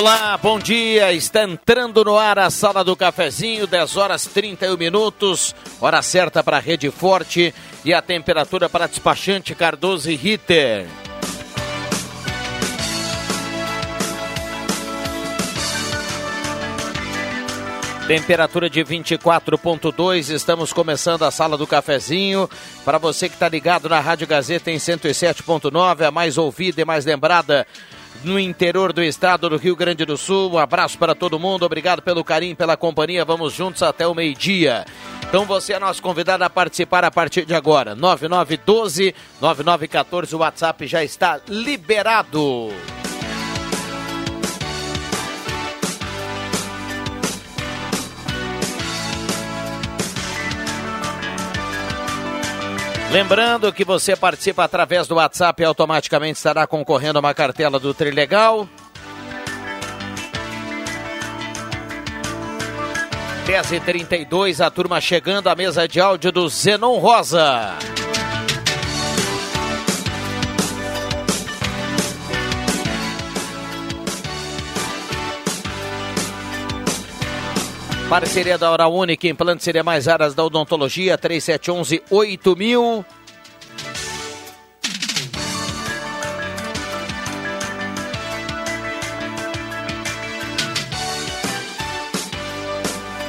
Olá, bom dia. Está entrando no ar a sala do cafezinho, 10 horas 31 minutos, hora certa para a Rede Forte e a temperatura para despachante Cardoso e Ritter. Temperatura de 24.2, estamos começando a sala do cafezinho. Para você que está ligado na Rádio Gazeta em 107.9, a mais ouvida e mais lembrada no interior do estado do Rio Grande do Sul. Um abraço para todo mundo, obrigado pelo carinho, pela companhia. Vamos juntos até o meio-dia. Então você é nosso convidado a participar a partir de agora. 9912 9914, o WhatsApp já está liberado. Lembrando que você participa através do WhatsApp e automaticamente estará concorrendo a uma cartela do Trilegal. 10h32, a turma chegando à mesa de áudio do Zenon Rosa. Parceria da Hora Única, implante seria mais áreas da odontologia, 3711 8000.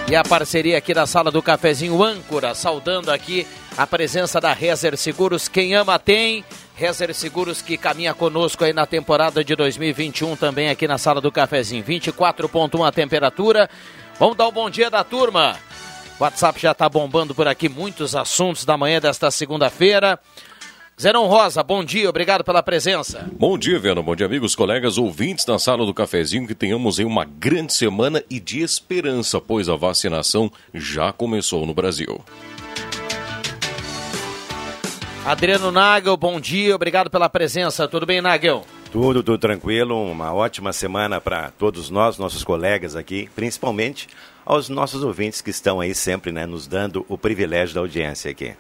E a parceria aqui da sala do cafezinho âncora, saudando aqui a presença da Rezer Seguros. Quem ama tem. Rezer Seguros que caminha conosco aí na temporada de 2021 também aqui na sala do cafezinho. 24.1 a temperatura. Vamos dar o um bom dia da turma. O WhatsApp já está bombando por aqui, muitos assuntos da manhã desta segunda-feira. Zerão Rosa, bom dia, obrigado pela presença. Bom dia, Veno, bom dia, amigos, colegas, ouvintes da sala do cafezinho, que tenhamos aí uma grande semana e de esperança, pois a vacinação já começou no Brasil. Adriano Nagel, bom dia, obrigado pela presença. Tudo bem, Nagel? Tudo, tudo tranquilo. Uma ótima semana para todos nós, nossos colegas aqui, principalmente aos nossos ouvintes que estão aí sempre, né, nos dando o privilégio da audiência aqui.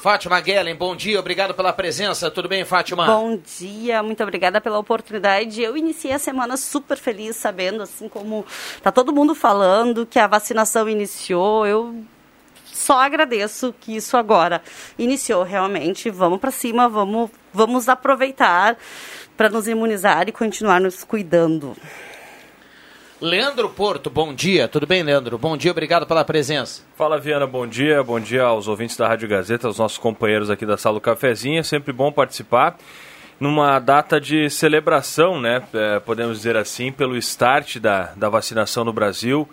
Fátima Guellen, bom dia, obrigado pela presença. Tudo bem, Fátima? Bom dia, muito obrigada pela oportunidade. Eu iniciei a semana super feliz, sabendo, assim como tá todo mundo falando que a vacinação iniciou. Eu só agradeço que isso agora iniciou realmente. Vamos para cima, vamos vamos aproveitar para nos imunizar e continuar nos cuidando. Leandro Porto, bom dia. Tudo bem, Leandro? Bom dia, obrigado pela presença. Fala, Viana, bom dia. Bom dia aos ouvintes da Rádio Gazeta, aos nossos companheiros aqui da Sala do Cafezinho. É sempre bom participar numa data de celebração, né? É, podemos dizer assim, pelo start da, da vacinação no Brasil.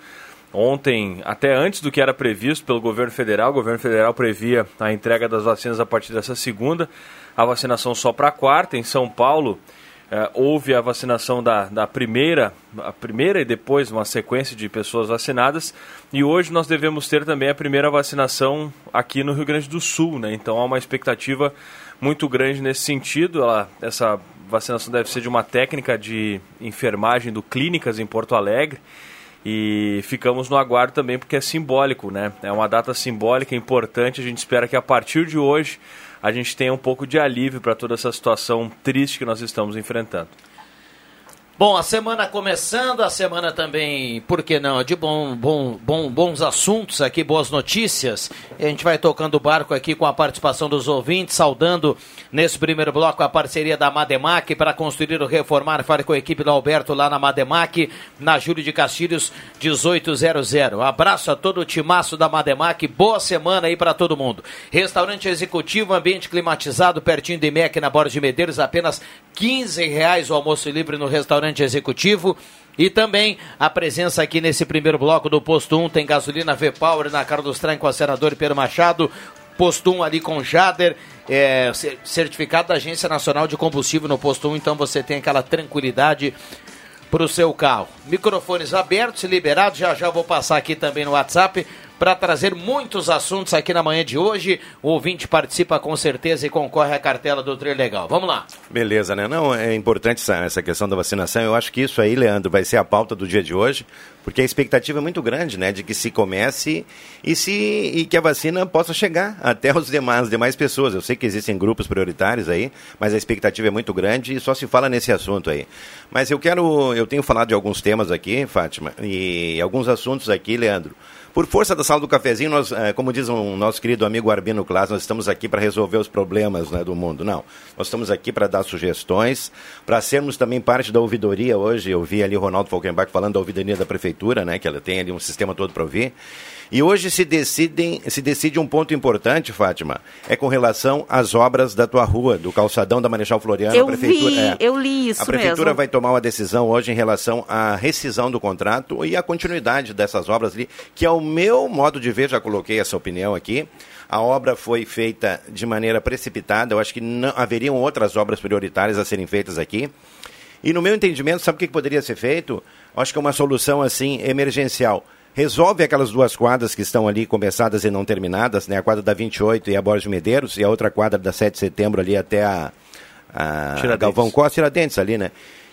Ontem, até antes do que era previsto pelo governo federal, o governo federal previa a entrega das vacinas a partir dessa segunda a vacinação só para quarta. Em São Paulo, eh, houve a vacinação da, da primeira, a primeira e depois uma sequência de pessoas vacinadas. E hoje nós devemos ter também a primeira vacinação aqui no Rio Grande do Sul. Né? Então há uma expectativa muito grande nesse sentido. Ela, essa vacinação deve ser de uma técnica de enfermagem do Clínicas em Porto Alegre. E ficamos no aguardo também porque é simbólico, né? É uma data simbólica importante. A gente espera que a partir de hoje a gente tenha um pouco de alívio para toda essa situação triste que nós estamos enfrentando. Bom, a semana começando, a semana também, por que não, de bom, bom, bom, bons assuntos aqui, boas notícias. A gente vai tocando o barco aqui com a participação dos ouvintes, saudando nesse primeiro bloco a parceria da Mademac para construir ou reformar. Fale com a equipe do Alberto lá na Mademac, na Júlio de Castilhos, 1800. Abraço a todo o timaço da Mademac, boa semana aí para todo mundo. Restaurante executivo, ambiente climatizado, pertinho de MEC, na Borda de Medeiros, apenas 15 reais o almoço livre no restaurante restaurante executivo. E também a presença aqui nesse primeiro bloco do Posto 1 tem gasolina V-Power na Carlos Traem com a senador Pedro Machado. Posto 1 ali com Jader, é, certificado da Agência Nacional de Combustível no Posto 1, então você tem aquela tranquilidade para o seu carro. Microfones abertos liberados, já já vou passar aqui também no WhatsApp para trazer muitos assuntos aqui na manhã de hoje. O ouvinte participa com certeza e concorre à cartela do Trio Legal. Vamos lá. Beleza, né? Não, é importante essa, essa questão da vacinação. Eu acho que isso aí, Leandro, vai ser a pauta do dia de hoje, porque a expectativa é muito grande, né? De que se comece e, se, e que a vacina possa chegar até os demais, as demais pessoas. Eu sei que existem grupos prioritários aí, mas a expectativa é muito grande e só se fala nesse assunto aí. Mas eu quero, eu tenho falado de alguns temas aqui, Fátima, e alguns assuntos aqui, Leandro. Por força da sala do cafezinho, nós, é, como diz um nosso querido amigo Arbino Class, nós estamos aqui para resolver os problemas né, do mundo. Não, nós estamos aqui para dar sugestões, para sermos também parte da ouvidoria hoje. Eu vi ali o Ronaldo Falkenbach falando da ouvidoria da prefeitura, né, que ela tem ali um sistema todo para ouvir. E hoje se, decidem, se decide um ponto importante, Fátima, é com relação às obras da tua rua, do calçadão da Marechal Floriano. Eu a prefeitura, vi, é, eu li isso A prefeitura mesmo. vai tomar uma decisão hoje em relação à rescisão do contrato e à continuidade dessas obras ali, que ao meu modo de ver, já coloquei essa opinião aqui, a obra foi feita de maneira precipitada, eu acho que não haveriam outras obras prioritárias a serem feitas aqui. E no meu entendimento, sabe o que poderia ser feito? Eu acho que é uma solução assim emergencial resolve aquelas duas quadras que estão ali começadas e não terminadas, né? A quadra da 28 e a Borges Medeiros, e a outra quadra da 7 de setembro ali até a, a Galvão Costa, Tiradentes ali, né?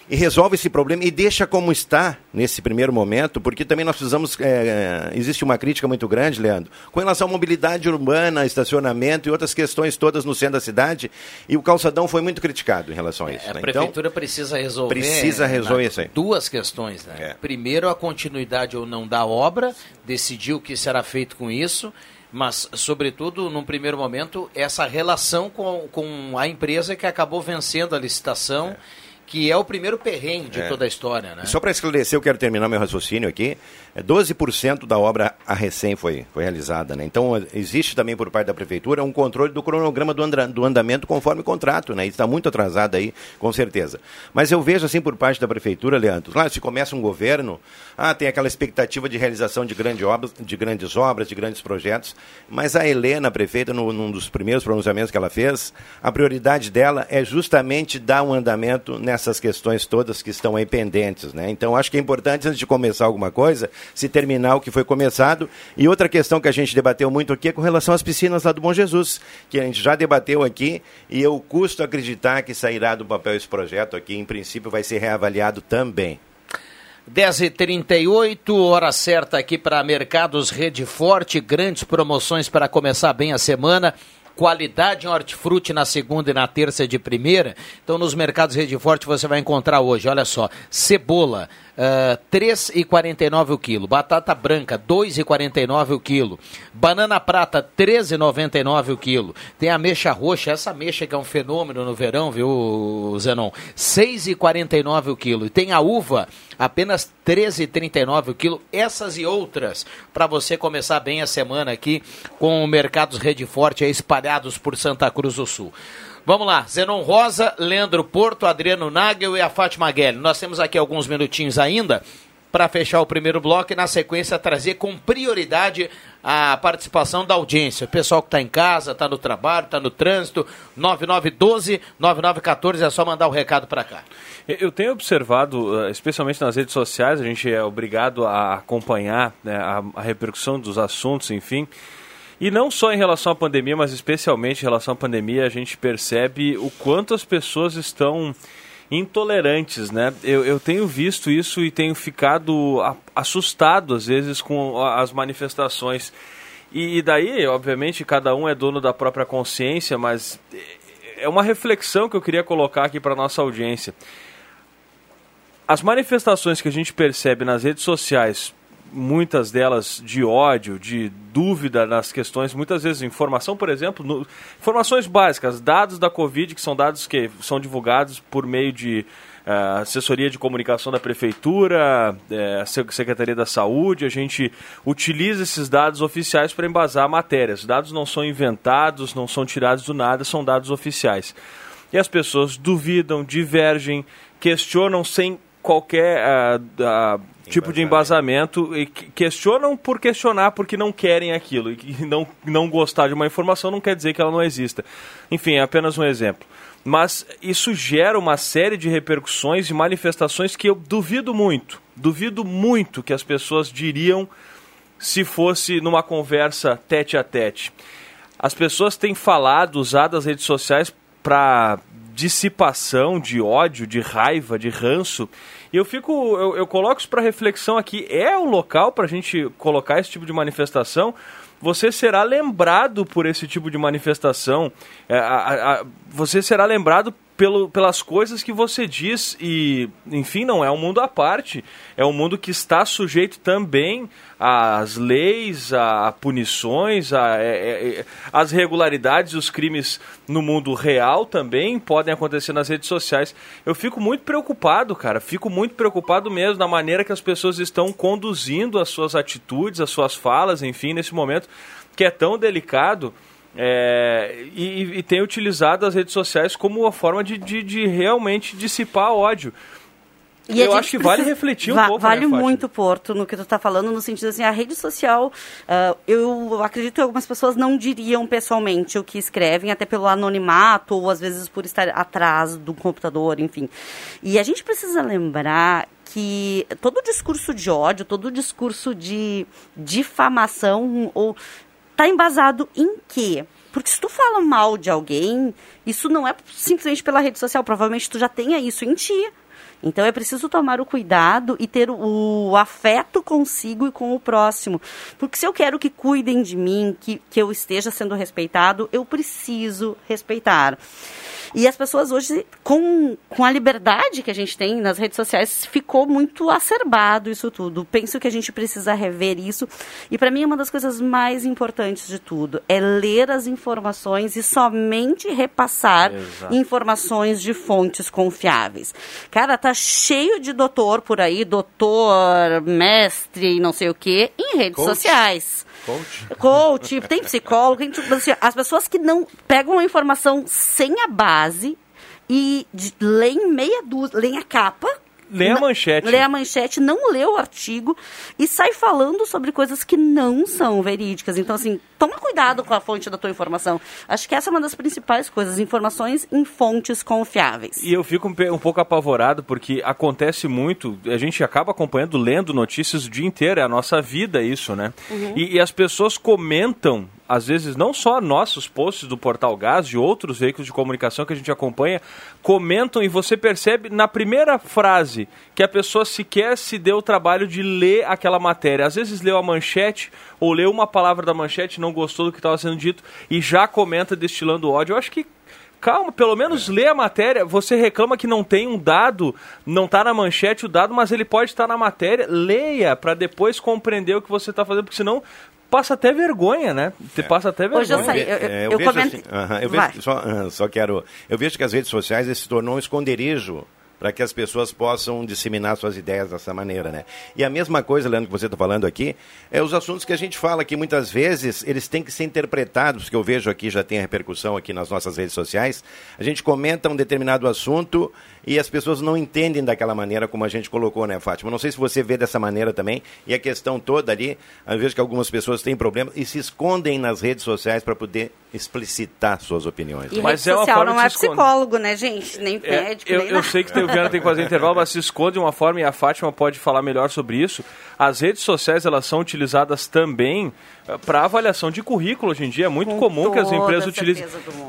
E resolve esse problema e deixa como está nesse primeiro momento, porque também nós precisamos. É, existe uma crítica muito grande, Leandro, com relação à mobilidade urbana, estacionamento e outras questões todas no centro da cidade. E o calçadão foi muito criticado em relação a isso. É, né? A prefeitura então, precisa resolver. Precisa resolver isso aí. Duas questões, né? É. Primeiro, a continuidade ou não da obra, decidir o que será feito com isso mas, sobretudo, num primeiro momento, essa relação com, com a empresa que acabou vencendo a licitação. É que é o primeiro perrengue de é. toda a história. Né? Só para esclarecer, eu quero terminar meu raciocínio aqui. 12% é, da obra a recém foi, foi realizada. Né? Então, existe também por parte da Prefeitura um controle do cronograma do, andra, do andamento conforme o contrato. Né? Está muito atrasado aí, com certeza. Mas eu vejo assim por parte da Prefeitura, Leandro, claro, se começa um governo, ah, tem aquela expectativa de realização de, grande obras, de grandes obras, de grandes projetos, mas a Helena, a prefeita, no, num dos primeiros pronunciamentos que ela fez, a prioridade dela é justamente dar um andamento nessas questões todas que estão aí pendentes. Né? Então, acho que é importante, antes de começar alguma coisa, se terminar o que foi começado. E outra questão que a gente debateu muito aqui é com relação às piscinas lá do Bom Jesus, que a gente já debateu aqui e eu custo acreditar que sairá do papel esse projeto aqui. Em princípio, vai ser reavaliado também. 10h38, hora certa aqui para Mercados Rede Forte, grandes promoções para começar bem a semana qualidade em hortifruti na segunda e na terça de primeira. Então, nos mercados Rede Forte você vai encontrar hoje, olha só, cebola, Uh, ah, 3,49 o quilo. Batata branca, 2,49 o quilo. Banana prata, 13,99 o quilo. Tem a mexa roxa, essa mexa que é um fenômeno no verão, viu, Zenon? 6,49 o quilo. E tem a uva, apenas 13,39 o quilo. Essas e outras, para você começar bem a semana aqui com mercados Rede Forte espalhados por Santa Cruz do Sul. Vamos lá, Zenon Rosa, Leandro Porto, Adriano Nagel e a Fátima Guelli. Nós temos aqui alguns minutinhos ainda para fechar o primeiro bloco e na sequência trazer com prioridade a participação da audiência. O pessoal que está em casa, está no trabalho, está no trânsito, 9912, 9914, é só mandar o um recado para cá. Eu tenho observado, eh, especialmente nas redes sociais, a gente é obrigado a acompanhar né, a repercussão dos assuntos, enfim. E não só em relação à pandemia, mas especialmente em relação à pandemia, a gente percebe o quanto as pessoas estão intolerantes, né? Eu, eu tenho visto isso e tenho ficado assustado às vezes com as manifestações. E, e daí, obviamente, cada um é dono da própria consciência, mas é uma reflexão que eu queria colocar aqui para nossa audiência. as manifestações que a gente percebe nas redes sociais, muitas delas de ódio, de dúvida nas questões, muitas vezes informação, por exemplo, no, informações básicas, dados da Covid, que são dados que são divulgados por meio de uh, assessoria de comunicação da prefeitura, uh, Secretaria da Saúde, a gente utiliza esses dados oficiais para embasar matérias. Os dados não são inventados, não são tirados do nada, são dados oficiais. E as pessoas duvidam, divergem, questionam sem qualquer uh, uh, tipo de embasamento e questionam por questionar porque não querem aquilo e não, não gostar de uma informação não quer dizer que ela não exista. Enfim, é apenas um exemplo. Mas isso gera uma série de repercussões e manifestações que eu duvido muito, duvido muito que as pessoas diriam se fosse numa conversa tete a tete. As pessoas têm falado, usado as redes sociais para dissipação de ódio, de raiva, de ranço. E eu fico, eu, eu coloco isso para reflexão aqui. É o local para a gente colocar esse tipo de manifestação? Você será lembrado por esse tipo de manifestação. É, a, a, você será lembrado pelo, pelas coisas que você diz e, enfim, não é um mundo à parte, é um mundo que está sujeito também às leis, a, punições, a, é, é, é, as regularidades, os crimes no mundo real também podem acontecer nas redes sociais. Eu fico muito preocupado, cara, fico muito preocupado mesmo na maneira que as pessoas estão conduzindo as suas atitudes, as suas falas, enfim, nesse momento que é tão delicado é, e, e, tem utilizado as redes sociais como uma forma de, de, de realmente dissipar ódio. E eu acho que vale refletir um va pouco. Né, vale né, muito, Porto, no que tu está falando, no sentido assim, a rede social, uh, eu acredito que algumas pessoas não diriam pessoalmente o que escrevem, até pelo anonimato, ou às vezes por estar atrás do computador, enfim. E a gente precisa lembrar que todo discurso de ódio, todo discurso de difamação ou Está embasado em quê? Porque se tu fala mal de alguém, isso não é simplesmente pela rede social, provavelmente tu já tenha isso em ti. Então é preciso tomar o cuidado e ter o, o, afeto consigo e com o próximo. Porque se eu quero que cuidem de mim, que, que eu esteja sendo respeitado, eu preciso respeitar. E as pessoas hoje, com, com a liberdade que a gente tem nas redes sociais, ficou muito acerbado isso tudo. Penso que a gente precisa rever isso. E para mim, é uma das coisas mais importantes de tudo é ler as informações e somente repassar Exato. informações de fontes confiáveis. Cara, tá cheio de doutor por aí, doutor, mestre, não sei o quê, em redes Coach. sociais. Coach. Coach, tem psicólogo, tem, assim, as pessoas que não pegam a informação sem a base e leem meia dúzia, leem a capa Lê a manchete. Lê a manchete, não lê o artigo e sai falando sobre coisas que não são verídicas. Então, assim, toma cuidado com a fonte da tua informação. Acho que essa é uma das principais coisas, informações em fontes confiáveis. E eu fico um, pouco apavorado porque acontece muito, a gente acaba acompanhando, lendo notícias o dia inteiro, é a nossa vida isso, né? Uhum. E, e as pessoas comentam às vezes, não só nossos posts do Portal Gás, de outros veículos de comunicação que a gente acompanha, comentam e você percebe na primeira frase que a pessoa sequer se deu o trabalho de ler aquela matéria. Às vezes leu a manchete ou leu uma palavra da manchete, não gostou do que estava sendo dito e já comenta destilando ódio. Eu acho que calma, pelo menos lê a matéria. Você reclama que não tem um dado, não está na manchete o dado, mas ele pode estar na matéria. Leia para depois compreender o que você está fazendo, porque senão passa até vergonha, né? Você é. passa até vergonha. Hoje eu saí, eu, eu, é, eu, eu vejo assim, uh -huh, eu vejo, só, uh, só quero, eu vejo que as redes sociais se tornou um esconderijo para que as pessoas possam disseminar suas ideias dessa maneira, né? E a mesma coisa, Leandro, que você está falando aqui, é os assuntos que a gente fala que muitas vezes eles têm que ser interpretados, que eu vejo aqui já tem a repercussão aqui nas nossas redes sociais. A gente comenta um determinado assunto e as pessoas não entendem daquela maneira como a gente colocou, né, Fátima? Não sei se você vê dessa maneira também. E a questão toda ali, eu vejo que algumas pessoas têm problemas e se escondem nas redes sociais para poder explicitar suas opiniões. E mas rede é social não é psicólogo, né, gente? Nem é, médico, eu, nem Eu sei que o Viana tem que fazer intervalo, mas se esconde de uma forma, e a Fátima pode falar melhor sobre isso. As redes sociais, elas são utilizadas também eh, para avaliação de currículo hoje em dia. É muito Com comum que as empresas utilizem.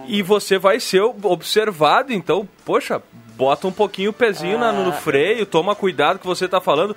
E você vai ser observado, então, poxa, bota um pouquinho o pezinho ah, no freio, toma cuidado que você está falando.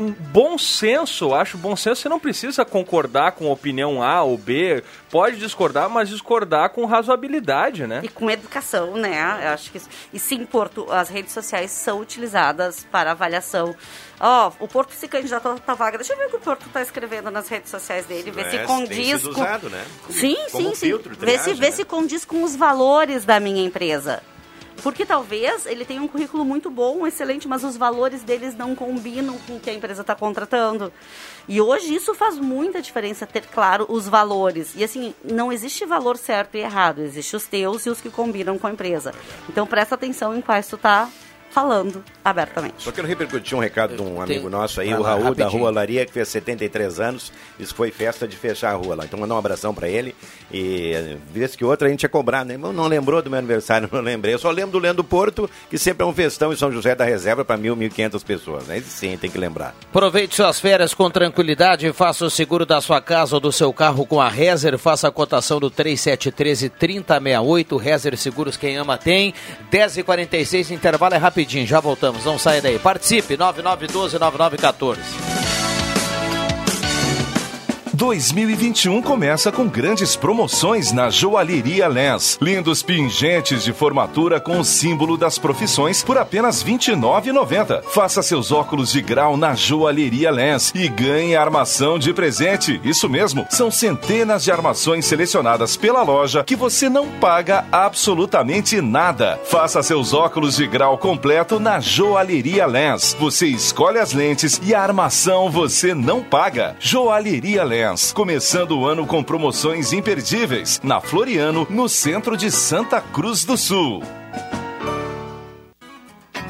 Um bom senso, acho bom senso, você não precisa concordar com a opinião A ou B, pode discordar, mas discordar com razoabilidade, né? E com educação, né? Eu acho que isso. E sim, Porto, as redes sociais são utilizadas para avaliação. Ó, oh, o Porto se candidatou a vaga. Deixa eu ver o que o Porto está escrevendo nas redes sociais dele, ver é, se condiz com. Usado, né? Sim, Como sim, sim. Filtro, ver se, né? se condiz com os valores da minha empresa. Porque talvez ele tenha um currículo muito bom, excelente, mas os valores deles não combinam com o que a empresa está contratando. E hoje isso faz muita diferença ter claro os valores. E assim, não existe valor certo e errado, existe os teus e os que combinam com a empresa. Então presta atenção em quais tu está falando abertamente. Só quero repercutir um recado de um amigo nosso aí, o Raul rapidinho. da Rua Laria, que fez 73 anos. Isso foi festa de fechar a rua lá. Então mandar um abração para ele. E vez que outra a gente ia cobrar, né? Não lembrou do meu aniversário, não lembrei. Eu só lembro do Leandro Porto, que sempre é um festão em São José da Reserva para mil, mil quinhentas pessoas. Né? Sim, tem que lembrar. Aproveite suas férias com tranquilidade e faça o seguro da sua casa ou do seu carro com a Rezer. Faça a cotação do 3713 3068. Rezer Seguros, quem ama tem. 10h46, intervalo é rapidinho. Já voltamos. Não saia daí. Participe, 9912-9914. 2021 começa com grandes promoções na Joalheria Lens. Lindos pingentes de formatura com o símbolo das profissões por apenas R$ 29,90. Faça seus óculos de grau na Joalheria Lens e ganhe armação de presente. Isso mesmo, são centenas de armações selecionadas pela loja que você não paga absolutamente nada. Faça seus óculos de grau completo na Joalheria Lens. Você escolhe as lentes e a armação você não paga. Joalheria Lens começando o ano com promoções imperdíveis na Floriano, no centro de Santa Cruz do Sul.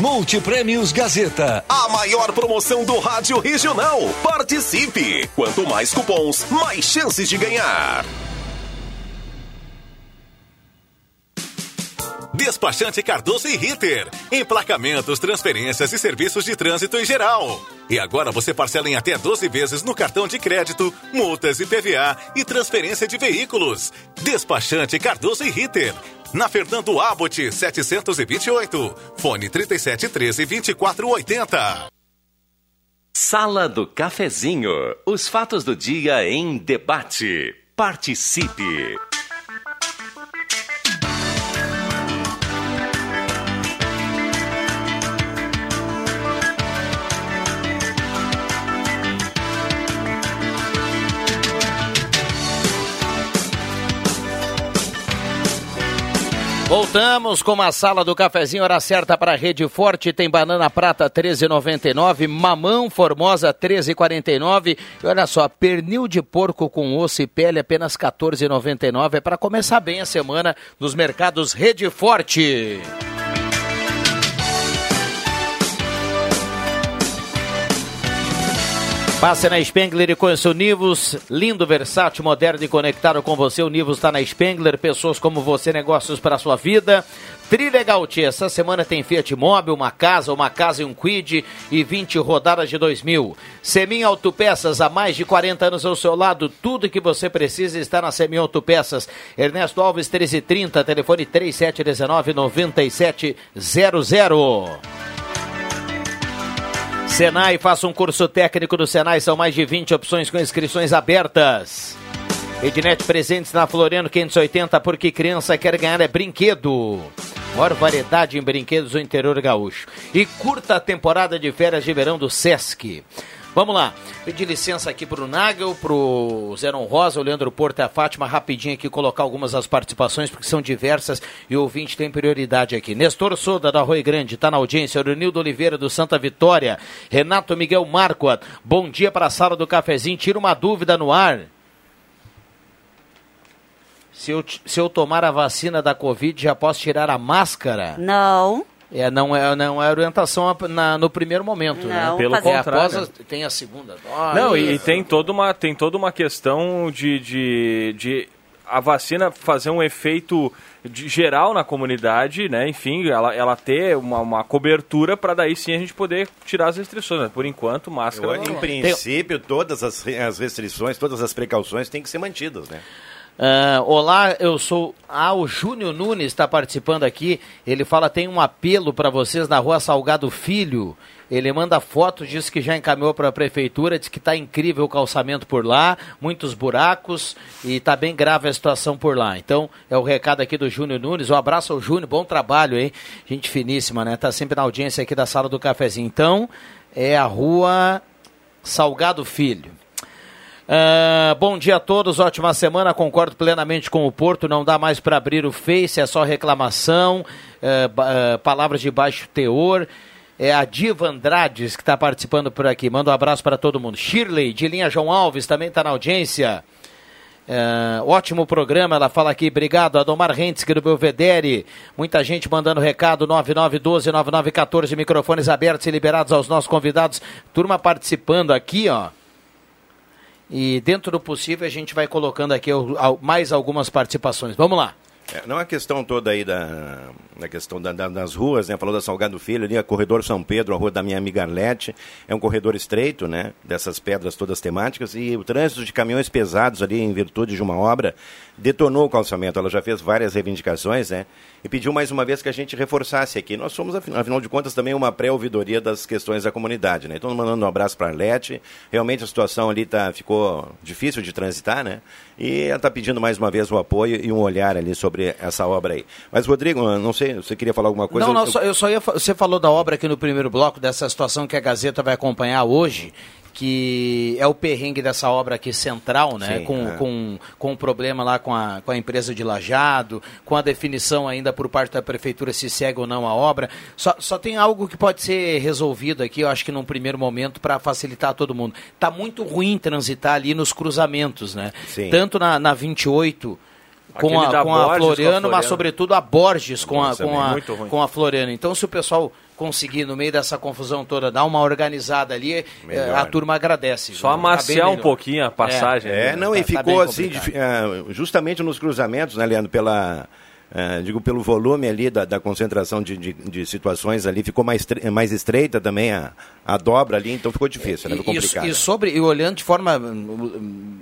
Multiprêmios Gazeta. A maior promoção do rádio regional. Participe! Quanto mais cupons, mais chances de ganhar. Despachante Cardoso e Ritter. Emplacamentos, transferências e serviços de trânsito em geral. E agora você parcela em até 12 vezes no cartão de crédito, multas e PVA e transferência de veículos. Despachante Cardoso e Ritter na Fernando Abbott 728. Fone 3713 2480. Sala do Cafezinho. Os fatos do dia em debate. Participe. Voltamos com a sala do cafezinho, hora certa para Rede Forte, tem banana prata 13,99, mamão formosa 13,49 e olha só, pernil de porco com osso e pele apenas 14,99, é para começar bem a semana nos mercados Rede Forte. Passe na Spengler e conheça o Nivus, lindo, versátil, moderno e conectado com você. O Nivus está na Spengler, pessoas como você, negócios para sua vida. Trilegal Tia, essa semana tem Fiat Mobi, uma casa, uma casa e um Quid e 20 rodadas de 2000. Semin Autopeças, há mais de 40 anos ao seu lado, tudo que você precisa está na Semin Autopeças. Ernesto Alves 1330, telefone 3719 9700. Senai, faça um curso técnico do Senai, são mais de 20 opções com inscrições abertas. Ednet presentes na Floriano 580, porque criança quer ganhar é brinquedo. Maior variedade em brinquedos do interior gaúcho. E curta a temporada de férias de verão do Sesc. Vamos lá, pedir licença aqui para o Nagel, para o Zeron Rosa, o Leandro Porto e a Fátima, rapidinho aqui colocar algumas das participações, porque são diversas e o ouvinte tem prioridade aqui. Nestor Soda, da Rui Grande, está na audiência. Nildo Oliveira, do Santa Vitória. Renato Miguel Marquardt, bom dia para a sala do cafezinho. Tira uma dúvida no ar. Se eu, se eu tomar a vacina da Covid, já posso tirar a máscara? Não. É, não é, não é orientação na, no primeiro momento, né? Não, Pelo fazer- É, contrário. após a- tem a segunda dose. Não, e, e tem toda uma, tem toda uma questão de, de, de a vacina fazer um efeito de- geral na comunidade, né? Enfim, ela, ela ter uma, uma cobertura para daí sim a gente poder tirar as restrições. Né? Por enquanto, máscara. Eu, em princípio, todas as, as restrições, todas as precauções têm que ser mantidas, né? Ah, olá, eu sou. Ah, o Júnior Nunes está participando aqui. Ele fala: tem um apelo para vocês na rua Salgado Filho. Ele manda fotos, diz que já encaminhou para a prefeitura, diz que está incrível o calçamento por lá, muitos buracos e está bem grave a situação por lá. Então, é o recado aqui do Júnior Nunes. Um abraço ao Júnior, bom trabalho, hein? Gente finíssima, né? Tá sempre na audiência aqui da sala do cafezinho. Então, é a rua Salgado Filho. Ah, bom dia a todos, ótima semana. Concordo plenamente com o Porto. Não dá mais para abrir o Face, é só reclamação, ba- eh, palavras de baixo teor. É a Diva Andrades que está participando por aqui. Manda um abraço para todo mundo. Shirley, de linha João Alves, também está na audiência. É, ótimo programa, ela fala aqui, obrigado, Adomar Rentzik do Belvedere, muita gente mandando recado, 9912-9914, microfones abertos e liberados aos nossos convidados, turma participando aqui, ó, e dentro do possível a gente vai colocando aqui mais algumas participações, vamos lá. É, não a questão toda aí da, da questão da- da- das ruas, né? Falou da Salgado Filho ali, a Corredor São Pedro, a rua da minha amiga Arlete. É um corredor estreito, né? Dessas pedras todas temáticas. E o trânsito de caminhões pesados ali, em virtude de uma obra, detonou o calçamento. Ela já fez várias reivindicações, né? E pediu mais uma vez que a gente reforçasse aqui. Nós somos, afin- afinal de contas, também uma pré-ouvidoria das questões da comunidade, né? Então, mandando um abraço para a Arlete. Realmente a situação ali tá, ficou difícil de transitar, né? E ela está pedindo mais uma vez o apoio e um olhar ali sobre essa obra aí. Mas, Rodrigo, não sei, você queria falar alguma coisa? não, não, Eu- só- ia. Você falou da obra aqui no primeiro bloco, dessa situação que a Gazeta vai acompanhar hoje, que é o perrengue dessa obra aqui central, né? Sim, com, é. com, com o problema lá com a, com a empresa de lajado, com a definição ainda por parte da prefeitura se segue ou não a obra. Só, só tem algo que pode ser resolvido aqui, eu acho que num primeiro momento, para facilitar todo mundo. Tá muito ruim transitar ali nos cruzamentos, né? Sim. Tanto na, na 28 com a, com a Borges com a Floriano, mas Floriano. sobretudo a Borges com a, Nossa, com, a, com a Floriano. Então, se o pessoal conseguir, no meio dessa confusão toda, dar uma organizada ali, eh, Melhor. a turma agradece. Só Tá amaciar um pouquinho a passagem. É, né? não, Tá- e tá ficou bem assim, complicado. ah, justamente nos cruzamentos, né, Leandro, pela. ah, digo, pelo volume ali da, da concentração de, de, de situações ali, ficou mais, mais estreita também a, a dobra ali, então ficou difícil, né? Ficou E, e- complicado. e sobre, e olhando de forma hum, hum,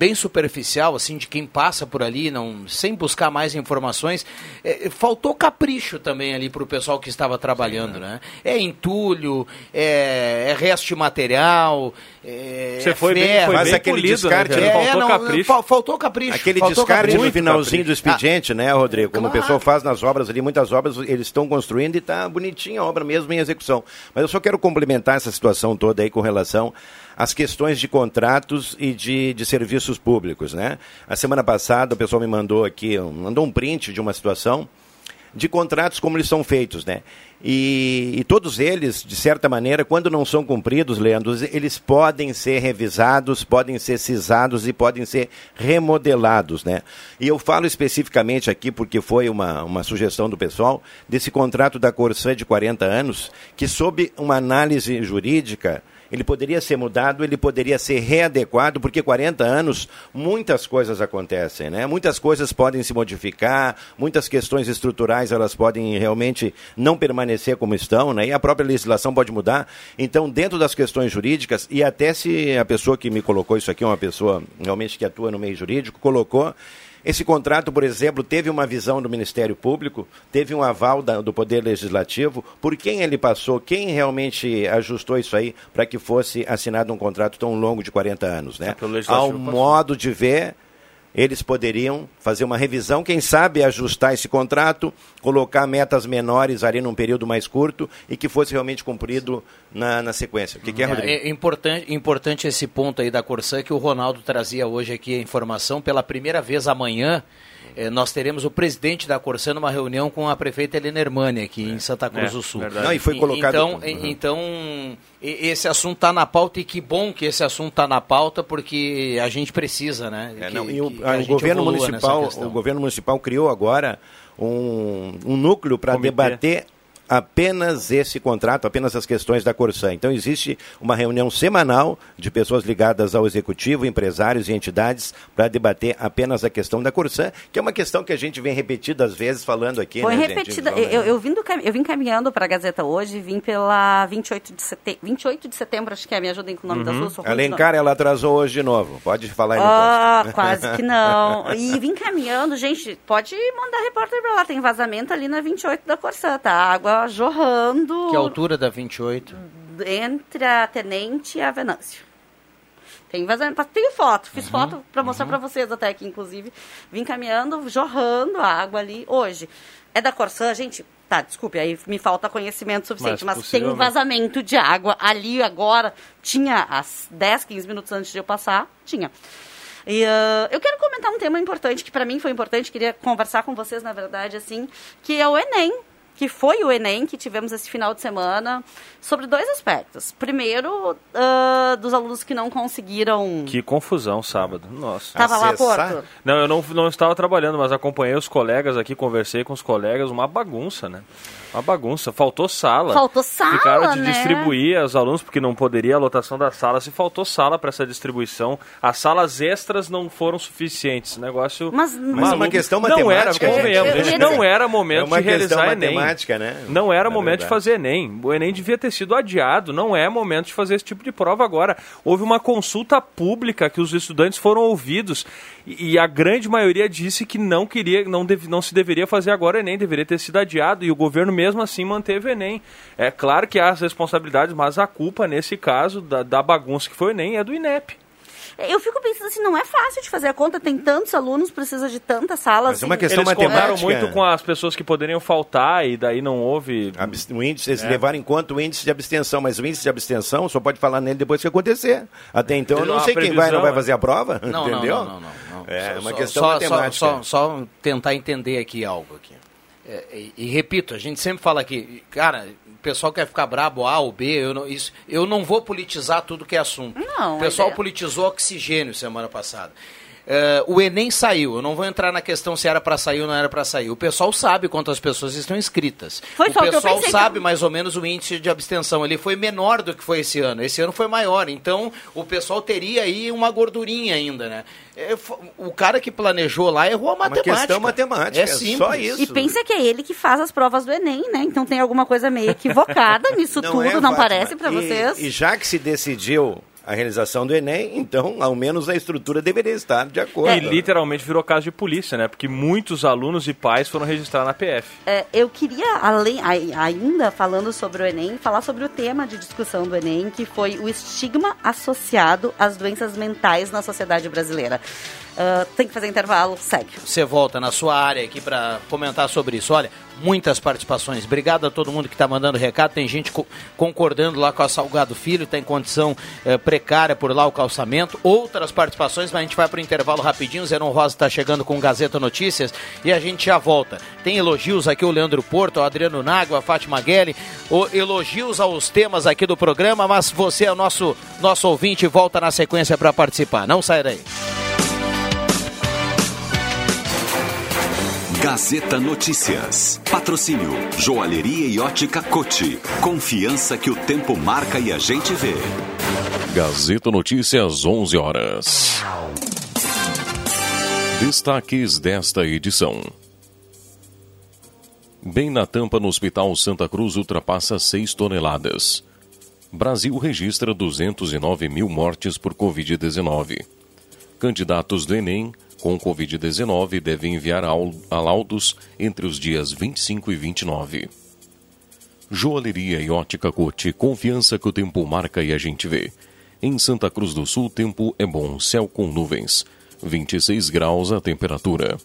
bem superficial, assim, de quem passa por ali, não, sem buscar mais informações, eh, faltou capricho também ali para o pessoal que estava trabalhando, né? É entulho, é, é resto de material, é, Você é foi bem, ferro, foi Mas bem aquele polido, descarte, né? né? cara? É, Faltou não, capricho. fa- faltou capricho. Aquele faltou descarte capricho. no finalzinho do expediente, né, Rodrigo? Como Claro. o pessoal faz nas obras ali, muitas obras eles estão construindo e está bonitinha a obra mesmo em execução. Mas eu só quero complementar essa situação toda aí com relação às questões de contratos e de, de serviços públicos, né? A semana passada o pessoal me mandou aqui, mandou um print de uma situação de contratos como eles são feitos, né? E, e, todos eles, de certa maneira, quando não são cumpridos, Leandro, eles podem ser revisados, podem ser cisados e podem ser remodelados, né? E eu falo especificamente aqui, porque foi uma, uma sugestão do pessoal, desse contrato da Corsã de 40 anos, que sob uma análise jurídica, ele poderia ser mudado, ele poderia ser readequado, porque 40 anos muitas coisas acontecem, né? Muitas coisas podem se modificar, muitas questões estruturais elas podem realmente não permanecer como estão, né? E a própria legislação pode mudar. Então, dentro das questões jurídicas, e até se a pessoa que me colocou isso aqui uma pessoa realmente que atua no meio jurídico, colocou esse contrato, por exemplo, teve uma visão do Ministério Público, teve um aval da, do Poder Legislativo. Por quem ele passou? Quem realmente ajustou isso aí para que fosse assinado um contrato tão longo de 40 anos? Né? Ao modo de ver eles poderiam fazer uma revisão, quem sabe ajustar esse contrato, colocar metas menores ali num período mais curto e que fosse realmente cumprido na, na sequência. O que, que é, Rodrigo? É, é importante, importante esse ponto aí da Corsã que o Ronaldo trazia hoje aqui a informação. Pela primeira vez amanhã, nós teremos o presidente da Corsã numa reunião com a prefeita Helena Hermani aqui é, em Santa Cruz é, do Sul. Não, e foi colocado... Então, uhum. então esse assunto está na pauta e que bom que esse assunto está na pauta porque a gente precisa, né? É, que, não, e o, a, o governo municipal, o governo municipal criou agora um, um núcleo para debater apenas esse contrato, apenas as questões da Corsã. Então existe uma reunião semanal de pessoas ligadas ao executivo, empresários e entidades para debater apenas a questão da Corsã, que é uma questão que a gente vem repetidas vezes falando aqui. Foi né, repetida. Eu, eu, vim do, eu vim caminhando para a Gazeta hoje, vim pela 28 de setembro, 28 de setembro, acho que é, me ajudem com o nome uhum. da sua. Alencar, ela atrasou hoje de novo. Pode falar aí no Ah, quase que não. E vim caminhando, gente, pode mandar repórter para lá, tem vazamento ali na 28 da Corsã, tá? Água jorrando. Que altura da 28? Entre a Tenente e a Venâncio. Tem vazamento. Tenho foto, fiz uhum, foto para mostrar uhum. para vocês até aqui, inclusive. Vim caminhando, jorrando a água ali hoje. É da Corsã, gente. Tá, desculpe, aí me falta conhecimento suficiente, mas, mas tem um vazamento de água ali agora. Tinha às 10, 15 minutos antes de eu passar, tinha. E, uh, eu quero comentar um tema importante, que para mim foi importante, queria conversar com vocês, na verdade, assim, que é o Enem que foi o Enem que tivemos esse final de semana, sobre dois aspectos. Primeiro, uh, dos alunos que não conseguiram. Que confusão sábado, nossa. Estava lá, Porto? Não, eu não, não estava trabalhando, mas acompanhei os colegas aqui, conversei com os colegas, uma bagunça, né? Uma bagunça. Faltou sala. Faltou sala, Ficaram de né? distribuir aos alunos, porque não poderia a lotação da sala. Se faltou sala para essa distribuição, as salas extras não foram suficientes. Negócio. Mas, mas é uma questão matemática. Não era, convenhamos, não era momento é de realizar Enem. Né? Não era é momento verdade. de fazer Enem. O Enem devia ter sido adiado. Não é momento de fazer esse tipo de prova agora. Houve uma consulta pública que os estudantes foram ouvidos e, e a grande maioria disse que não queria, não, deve, não se deveria fazer agora Enem, deveria ter sido adiado. E o governo mesmo assim manteve o Enem. É claro que há as responsabilidades, mas a culpa nesse caso da, da bagunça que foi o Enem é do INEP. Eu fico pensando assim, não é fácil de fazer a conta, tem tantos alunos, precisa de tantas salas. Mas é uma questão eles matemática. muito com as pessoas que poderiam faltar e daí não houve... O índice, eles é. levaram em conta o índice de abstenção, mas o índice de abstenção só pode falar nele depois que acontecer. Até então eu não sei quem vai não vai fazer a prova, não, entendeu? Não, não, não. não, não. É só, uma questão só, matemática. Só, só, só tentar entender aqui algo aqui. É, e, e, repito, a gente sempre fala aqui, cara, o pessoal quer ficar brabo A ou B, eu não, isso, eu não vou politizar tudo que é assunto. Não, o pessoal é... politizou oxigênio semana passada. Uh, o Enem saiu. Eu não vou entrar na questão se era para sair ou não era para sair. O pessoal sabe quantas pessoas estão inscritas. Foi o só pessoal que eu sabe que... mais ou menos o índice de abstenção. Ele foi menor do que foi esse ano. Esse ano foi maior. Então, o pessoal teria aí uma gordurinha ainda, né? É, o cara que planejou lá errou a matemática. Uma questão matemática. É simples. Só isso. E pensa que é ele que faz as provas do Enem, né? Então tem alguma coisa meio equivocada nisso não tudo, é, não Fátima. parece para vocês? E já que se decidiu a realização do Enem, então, ao menos a estrutura deveria estar de acordo. E literalmente virou caso de polícia, né? Porque muitos alunos e pais foram registrar na PF. É, eu queria, além, ainda falando sobre o Enem, falar sobre o tema de discussão do Enem, que foi o estigma associado às doenças mentais na sociedade brasileira. Uh, tem que fazer intervalo, segue. Você volta na sua área aqui para comentar sobre isso. Olha, muitas participações. Obrigado a todo mundo que está mandando recado. Tem gente co concordando lá com a Salgado Filho, está em condição eh, precária por lá o calçamento. Outras participações, mas a gente vai para o intervalo rapidinho. Zeron Rosa está chegando com Gazeta Notícias e a gente já volta. Tem elogios aqui o Leandro Porto, o Adriano Nago, a Fátima Guelli, o elogios aos temas aqui do programa, mas você é o nosso, nosso ouvinte volta na sequência para participar. Não sai daí. Gazeta Notícias. Patrocínio Joalheria e Ótica Cote. Confiança que o tempo marca e a gente vê. Gazeta Notícias, 11 horas. Destaques desta edição. Bem na tampa no Hospital Santa Cruz ultrapassa 6 toneladas. Brasil registra 209 mil mortes por Covid-19. Candidatos do Enem com Covid-19 devem enviar laudos entre os dias 25 e 29. Joalheria e ótica Cote, confiança que o tempo marca e a gente vê. Em Santa Cruz do Sul, tempo é bom, céu com nuvens. 26 graus a temperatura.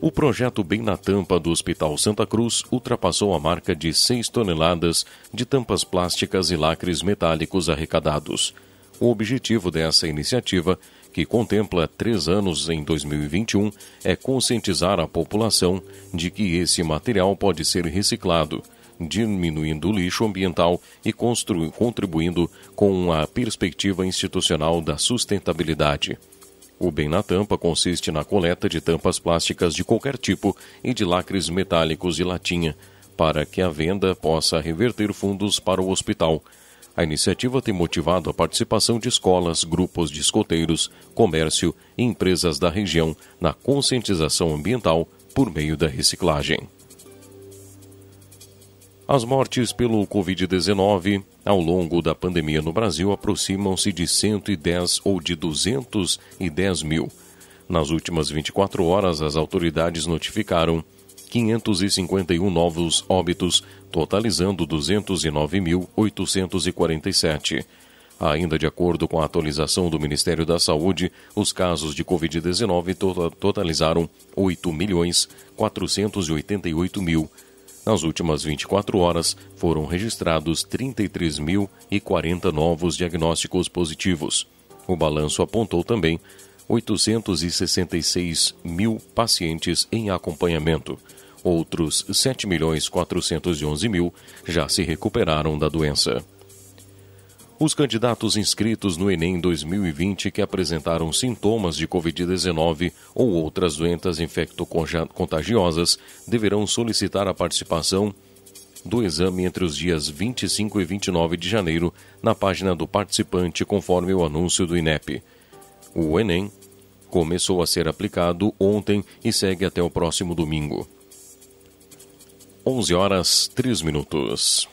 O projeto Bem na Tampa do Hospital Santa Cruz ultrapassou a marca de 6 toneladas de tampas plásticas e lacres metálicos arrecadados. O objetivo dessa iniciativa que contempla três anos em 2021, é conscientizar a população de que esse material pode ser reciclado, diminuindo o lixo ambiental e contribuindo com a perspectiva institucional da sustentabilidade. O Bem na Tampa consiste na coleta de tampas plásticas de qualquer tipo e de lacres metálicos e latinha, para que a venda possa reverter fundos para o hospital a iniciativa tem motivado a participação de escolas, grupos de escoteiros, comércio e empresas da região na conscientização ambiental por meio da reciclagem. As mortes pelo Covid-19 ao longo da pandemia no Brasil aproximam-se de 110 ou de 210 mil. Nas últimas 24 horas, as autoridades notificaram 551 novos óbitos, totalizando 209.847. Ainda de acordo com a atualização do Ministério da Saúde, os casos de Covid-19 totalizaram 8.488.000. mil. Nas últimas 24 horas, foram registrados 33.040 novos diagnósticos positivos. O balanço apontou também 866 mil pacientes em acompanhamento. Outros 7 milhões 411 mil já se recuperaram da doença. Os candidatos inscritos no Enem 2020 que apresentaram sintomas de Covid-19 ou outras doenças infecto-contagiosas deverão solicitar a participação do exame entre os dias 25 e 29 de janeiro na página do participante, conforme o anúncio do INEP. O Enem começou a ser aplicado ontem e segue até o próximo domingo. 11 horas 3 minutos.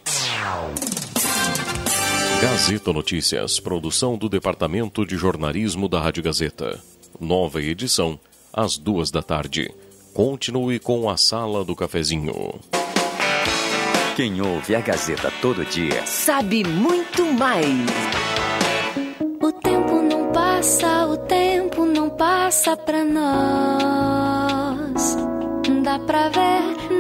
Gazeta Notícias, produção do Departamento de Jornalismo da Rádio Gazeta. Nova edição, às duas da tarde. Continue com a Sala do Cafezinho. Quem ouve a Gazeta todo dia sabe muito mais. O tempo não passa, o tempo não passa pra nós. Dá pra ver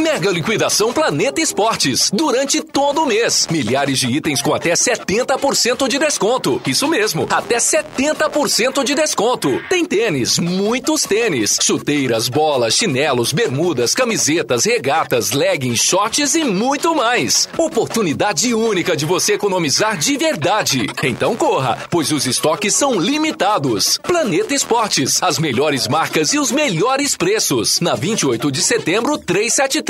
Mega liquidação Planeta Esportes. Durante todo o mês. Milhares de itens com até 70% de desconto. Isso mesmo, até 70% de desconto. Tem tênis, muitos tênis. Chuteiras, bolas, chinelos, bermudas, camisetas, regatas, leggings, shorts e muito mais. Oportunidade única de você economizar de verdade. Então corra, pois os estoques são limitados. Planeta Esportes, as melhores marcas e os melhores preços. Na 28 de setembro, 373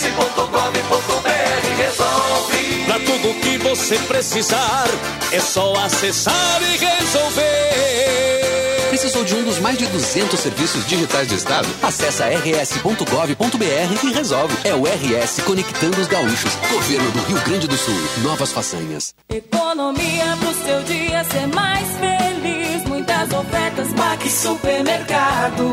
rs.gov.br resolve. Pra tudo que você precisar, é só acessar e resolver. Precisou de um dos mais de 200 serviços digitais do Estado? Acesse rs.gov.br e resolve. É o RS Conectando os Gaúchos. Governo do Rio Grande do Sul. Novas façanhas. Economia pro seu dia ser mais feliz. Muitas ofertas, Paque Supermercado.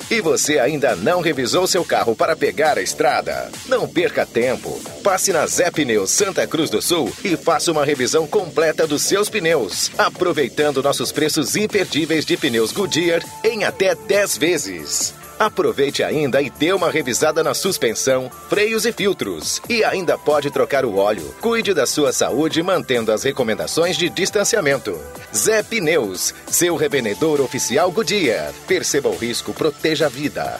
e você ainda não revisou seu carro para pegar a estrada. Não perca tempo. Passe na Zé Pneus Santa Cruz do Sul e faça uma revisão completa dos seus pneus, aproveitando nossos preços imperdíveis de pneus Goodyear em até 10 vezes. Aproveite ainda e dê uma revisada na suspensão, freios e filtros. E ainda pode trocar o óleo. Cuide da sua saúde mantendo as recomendações de distanciamento. Zé Pneus, seu revendedor oficial Goodyear. Perceba o risco, proteja a vida.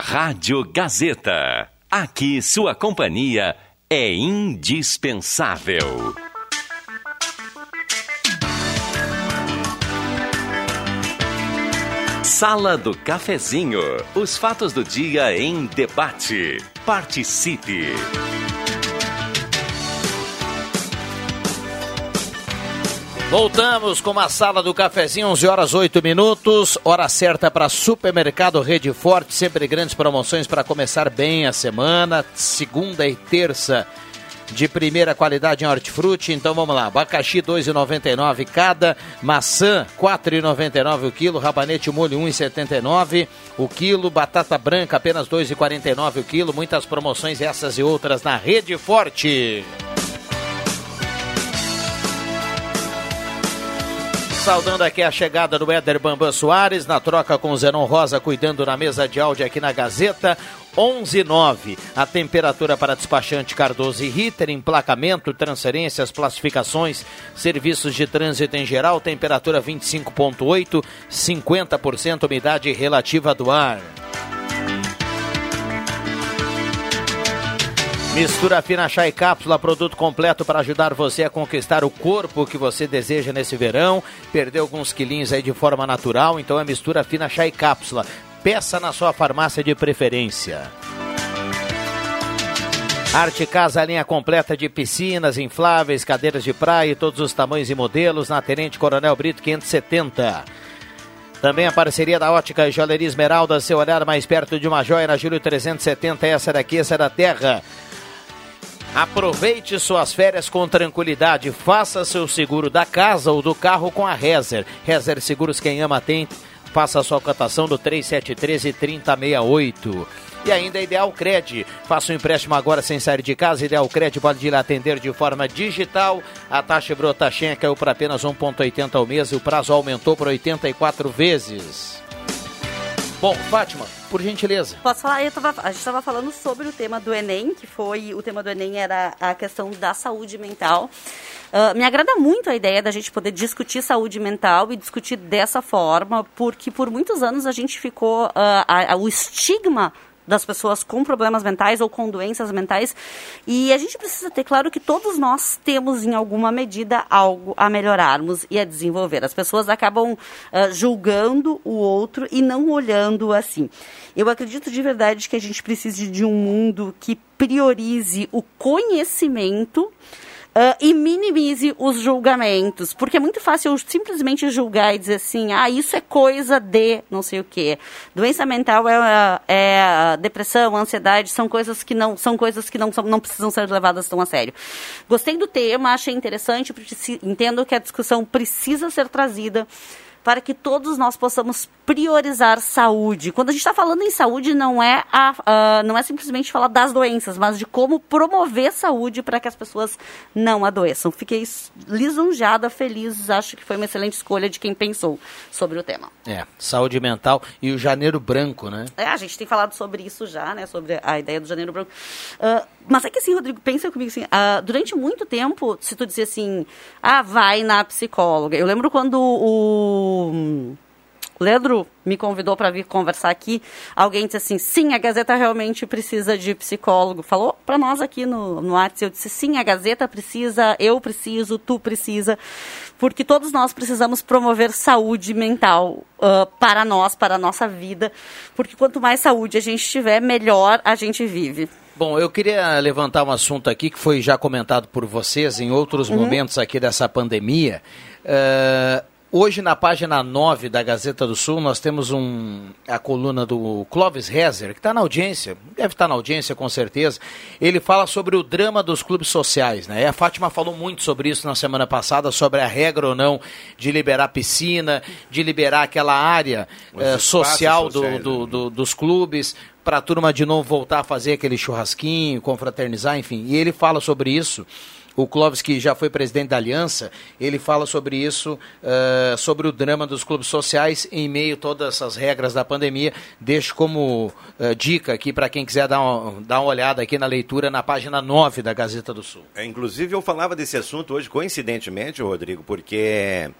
Rádio Gazeta. Aqui sua companhia é indispensável. Sala do Cafezinho. Os fatos do dia em debate. Participe. Voltamos com a sala do cafezinho, 11 horas 8 minutos, hora certa para Supermercado Rede Forte, sempre grandes promoções para começar bem a semana, segunda e terça de primeira qualidade em hortifruti. Então vamos lá, abacaxi 2,99 cada, maçã 4,99 o quilo, rabanete molho 1,79 o quilo, batata branca apenas 2,49 o quilo. Muitas promoções essas e outras na Rede Forte. Saudando aqui a chegada do Éder Bambam Soares, na troca com o Zenon Rosa, cuidando na mesa de áudio aqui na Gazeta. 11,9. A temperatura para despachante Cardoso e Ritter, emplacamento, transferências, classificações, serviços de trânsito em geral, temperatura 25,8, 50% umidade relativa do ar. Mistura fina chá e cápsula, produto completo para ajudar você a conquistar o corpo que você deseja nesse verão. Perdeu alguns quilinhos aí de forma natural, então é mistura fina chá e cápsula. Peça na sua farmácia de preferência. Arte Casa, linha completa de piscinas, infláveis, cadeiras de praia, todos os tamanhos e modelos, na Tenente Coronel Brito 570. Também a parceria da Ótica Joalheria Esmeralda, seu olhar mais perto de uma joia na Júlio 370, essa daqui, essa é da terra. Aproveite suas férias com tranquilidade. Faça seu seguro da casa ou do carro com a Rezer. Rezer Seguros, quem ama tem. Faça sua cotação do 3713 3068. E ainda Ideal Cred. Faça um empréstimo agora sem sair de casa. Ideal Cred pode ir atender de forma digital. A taxa brotaxinha caiu para apenas 1,80 ao mês e o prazo aumentou para 84 vezes. Bom, Fátima, por gentileza. Posso falar? Eu tava, a gente estava falando sobre o tema do Enem, que foi o tema do Enem era a questão da saúde mental. Uh, me agrada muito a ideia da gente poder discutir saúde mental e discutir dessa forma, porque por muitos anos a gente ficou uh, a, a, o estigma das pessoas com problemas mentais ou com doenças mentais. E a gente precisa ter claro que todos nós temos, em alguma medida, algo a melhorarmos e a desenvolver. As pessoas acabam uh, julgando o outro e não olhando assim. Eu acredito de verdade que a gente precisa de um mundo que priorize o conhecimento Uh, e minimize os julgamentos, porque é muito fácil eu simplesmente julgar e dizer assim, ah, isso é coisa de não sei o quê. Doença mental é, é depressão, ansiedade, são coisas que não são coisas que não, são, não precisam ser levadas tão a sério. Gostei do tema, achei interessante, porque entendo que a discussão precisa ser trazida para que todos nós possamos priorizar saúde. Quando a gente está falando em saúde, não é, a, não é simplesmente falar das doenças, mas de como promover saúde para que as pessoas não adoeçam. Fiquei lisonjeada, feliz, acho que foi uma excelente escolha de quem pensou sobre o tema. É, saúde mental e o janeiro branco, né? É, a gente tem falado sobre isso já, né, sobre a ideia do janeiro branco. Uh, mas é que assim, Rodrigo, pensa comigo assim, uh, durante muito tempo, se tu dizia assim, ah, vai na psicóloga. Eu lembro quando o Leandro me convidou para vir conversar aqui. Alguém disse assim: sim, a Gazeta realmente precisa de psicólogo. Falou para nós aqui no, no Arts. Eu disse: sim, a Gazeta precisa, eu preciso, tu precisa, porque todos nós precisamos promover saúde mental uh, para nós, para a nossa vida. Porque quanto mais saúde a gente tiver, melhor a gente vive. Bom, eu queria levantar um assunto aqui que foi já comentado por vocês em outros uhum. momentos aqui dessa pandemia. Uh, Hoje, na página 9 da Gazeta do Sul, nós temos um, a coluna do Clovis Rezer, que está na audiência, deve estar tá na audiência com certeza. Ele fala sobre o drama dos clubes sociais. Né? E a Fátima falou muito sobre isso na semana passada, sobre a regra ou não de liberar piscina, de liberar aquela área eh, social do, sociais, do, né? do, dos clubes, para a turma de novo voltar a fazer aquele churrasquinho, confraternizar, enfim. E ele fala sobre isso o Clóvis, que já foi presidente da Aliança, ele fala sobre isso, uh, sobre o drama dos clubes sociais em meio a todas essas regras da pandemia. Deixo como uh, dica aqui para quem quiser dar uma, dar uma olhada aqui na leitura na página 9 da Gazeta do Sul. É, inclusive, eu falava desse assunto hoje, coincidentemente, Rodrigo, porque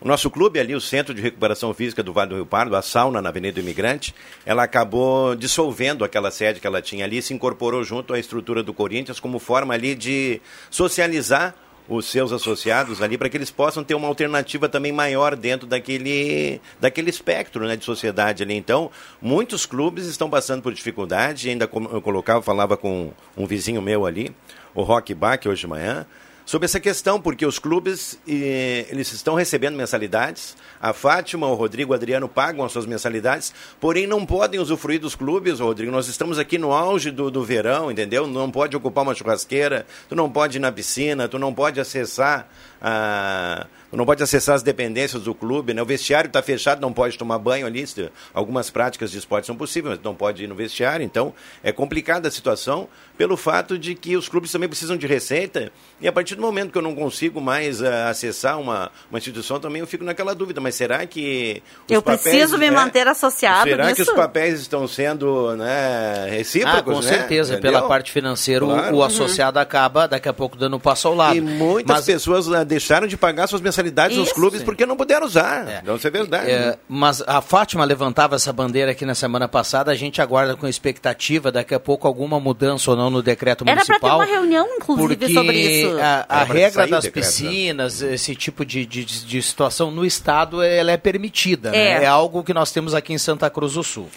o nosso clube ali, o Centro de Recuperação Física do Vale do Rio Pardo, a sauna na Avenida do Imigrante, ela acabou dissolvendo aquela sede que ela tinha ali, se incorporou junto à estrutura do Corinthians como forma ali de socializar os seus associados ali para que eles possam ter uma alternativa também maior dentro daquele, daquele espectro né, de sociedade ali. Então, muitos clubes estão passando por dificuldade, ainda eu colocava, falava com um vizinho meu ali, o Rock Bach, hoje de manhã, sobre essa questão, porque os clubes eles estão recebendo mensalidades. A Fátima, o Rodrigo, o Adriano pagam as suas mensalidades, porém não podem usufruir dos clubes, Rodrigo. Nós estamos aqui no auge do, do verão, entendeu? Não pode ocupar uma churrasqueira, tu não pode ir na piscina, tu não pode acessar a não pode acessar as dependências do clube, né? O vestiário está fechado, não pode tomar banho ali. Algumas práticas de esporte são possíveis, mas não pode ir no vestiário. Então, é complicada a situação pelo fato de que os clubes também precisam de receita. E a partir do momento que eu não consigo mais uh, acessar uma, uma instituição, também eu fico naquela dúvida, mas será que Eu preciso me é, manter associado Será nisso? que os papéis estão sendo né, recíprocos? Ah, com né? certeza. Entendeu? Pela parte financeira, o- Claro. o, associado acaba daqui a pouco dando um passo ao lado. E muitas Mas- pessoas ah, deixaram de pagar suas mensalidades nos Isso, clubes sim. porque não puderam usar. Então, isso é verdade. É, né? mas a Fátima levantava essa bandeira aqui na semana passada, a gente aguarda com expectativa daqui a pouco alguma mudança ou não no decreto Era para ter municipal. uma reunião, inclusive, porque sobre isso. a, a Era regra das decreto, né? piscinas, esse tipo de, de, de situação no estado, ela é permitida. né? É. É algo que nós temos aqui em Santa Cruz do Sul.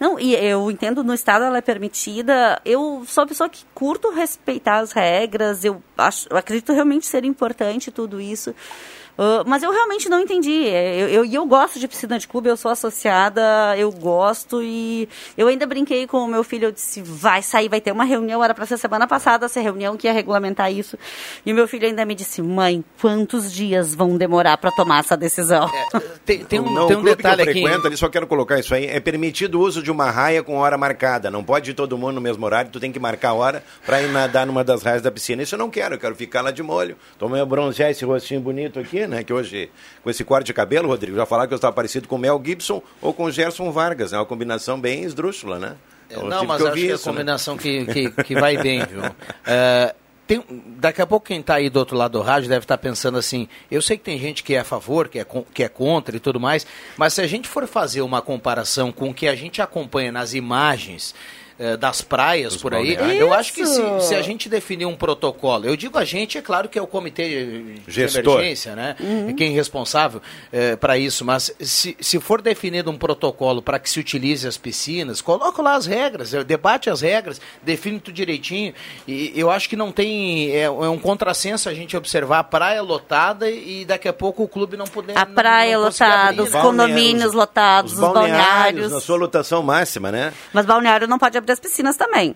Não, e eu entendo, no estado ela é permitida. Eu sou uma pessoa que curto respeitar as regras, eu, acho, eu acredito realmente ser importante tudo isso. Ah, mas eu realmente não entendi. É, Eu, eu, e eu gosto de piscina de clube, eu sou associada, eu gosto e eu ainda brinquei com o meu filho, eu disse, vai sair, vai ter uma reunião, era para ser semana passada essa reunião que ia regulamentar isso. E o meu filho ainda me disse, mãe, quantos dias vão demorar para tomar essa decisão? Tem, tem um, não, tem o um clube detalhe que eu aqui. frequento, ali só quero colocar isso aí, é permitido o uso de uma raia com hora marcada. Não pode ir todo mundo no mesmo horário, tu tem que marcar a hora para ir nadar numa das raias da piscina. Isso eu não quero, eu quero ficar lá de molho. Tomei bronzear esse rostinho bonito aqui, né? Que hoje, com esse corte de cabelo, Rodrigo, já falaram que eu estava parecido com o Mel Gibson ou com o Gerson Vargas. É uma combinação bem esdrúxula, né? Então, eu Não, mas acho ouvir que é a isso, né? combinação que, que, que vai bem, viu? É, tem- daqui a pouco quem está aí do outro lado do rádio deve estar pensando assim, eu sei que tem gente que é a favor, que é, que é contra e tudo mais, mas se a gente for fazer uma comparação com o que a gente acompanha nas imagens eh, das praias por aí, balneários. eu acho que se, se a gente definir um protocolo, eu digo a gente, é claro que é o comitê de Gestor. emergência, né? É quem é responsável para isso, mas se, se for definido um protocolo para que se utilize as piscinas, coloca lá as regras, eh, debate as regras, define tudo direitinho. E eu acho que não tem. É, é um contrassenso a gente observar a praia lotada e daqui a pouco o clube não poder. A praia não lotada, os né? condomínios lotados, Os os balneários. na sua lotação máxima, né? Mas balneário não pode abrir as piscinas também.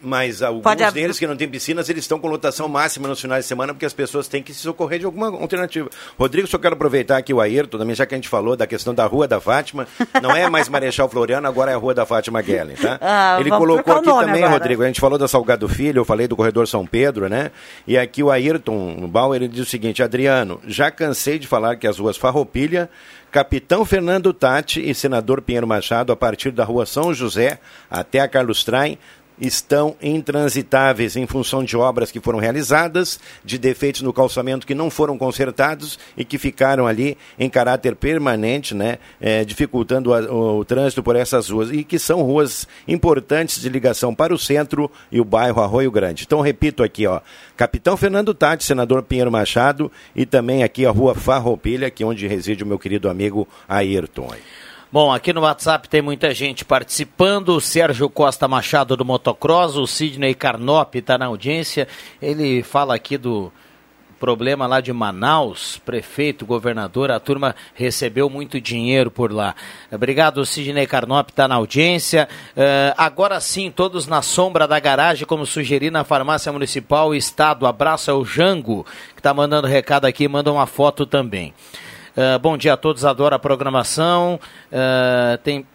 Mas alguns Pode deles que não têm piscinas, eles estão com lotação máxima nos finais de semana, porque as pessoas têm que se socorrer de alguma alternativa. Rodrigo, só quero aproveitar aqui o Ayrton, também, já que a gente falou da questão da Rua da Fátima. Não é mais Marechal Floriano, agora é a Rua da Fátima Guellen, tá? Ah, Ele colocou aqui também, agora. Rodrigo, a gente falou da Salgado Filho, eu falei do Corredor São Pedro, né? E aqui o Ayrton Bauer, ele diz o seguinte, Adriano, já cansei de falar que as ruas Farroupilha, Capitão Fernando Tati e Senador Pinheiro Machado, a partir da Rua São José até a Carlos Traem, estão intransitáveis em função de obras que foram realizadas, de defeitos no calçamento que não foram consertados e que ficaram ali em caráter permanente, né, eh, dificultando a- o, o trânsito por essas ruas e que são ruas importantes de ligação para o centro e o bairro Arroio Grande. Então repito aqui, ó, Capitão Fernando Tati, Senador Pinheiro Machado e também aqui a Rua Farroupilha, que é onde reside o meu querido amigo Ayrton. Bom, aqui no WhatsApp tem muita gente participando. O Sérgio Costa Machado do Motocross, o Sidney Carnop está na audiência. Ele fala aqui do problema lá de Manaus, prefeito, governador, a turma recebeu muito dinheiro por lá. Obrigado, Sidney Carnop está na audiência. Eh, agora sim, todos na sombra da garagem, como sugeri na farmácia municipal e estado. Abraço ao Jango, que está mandando recado aqui, manda uma foto também. Uh, bom dia a todos, adoro a programação. Uh, tem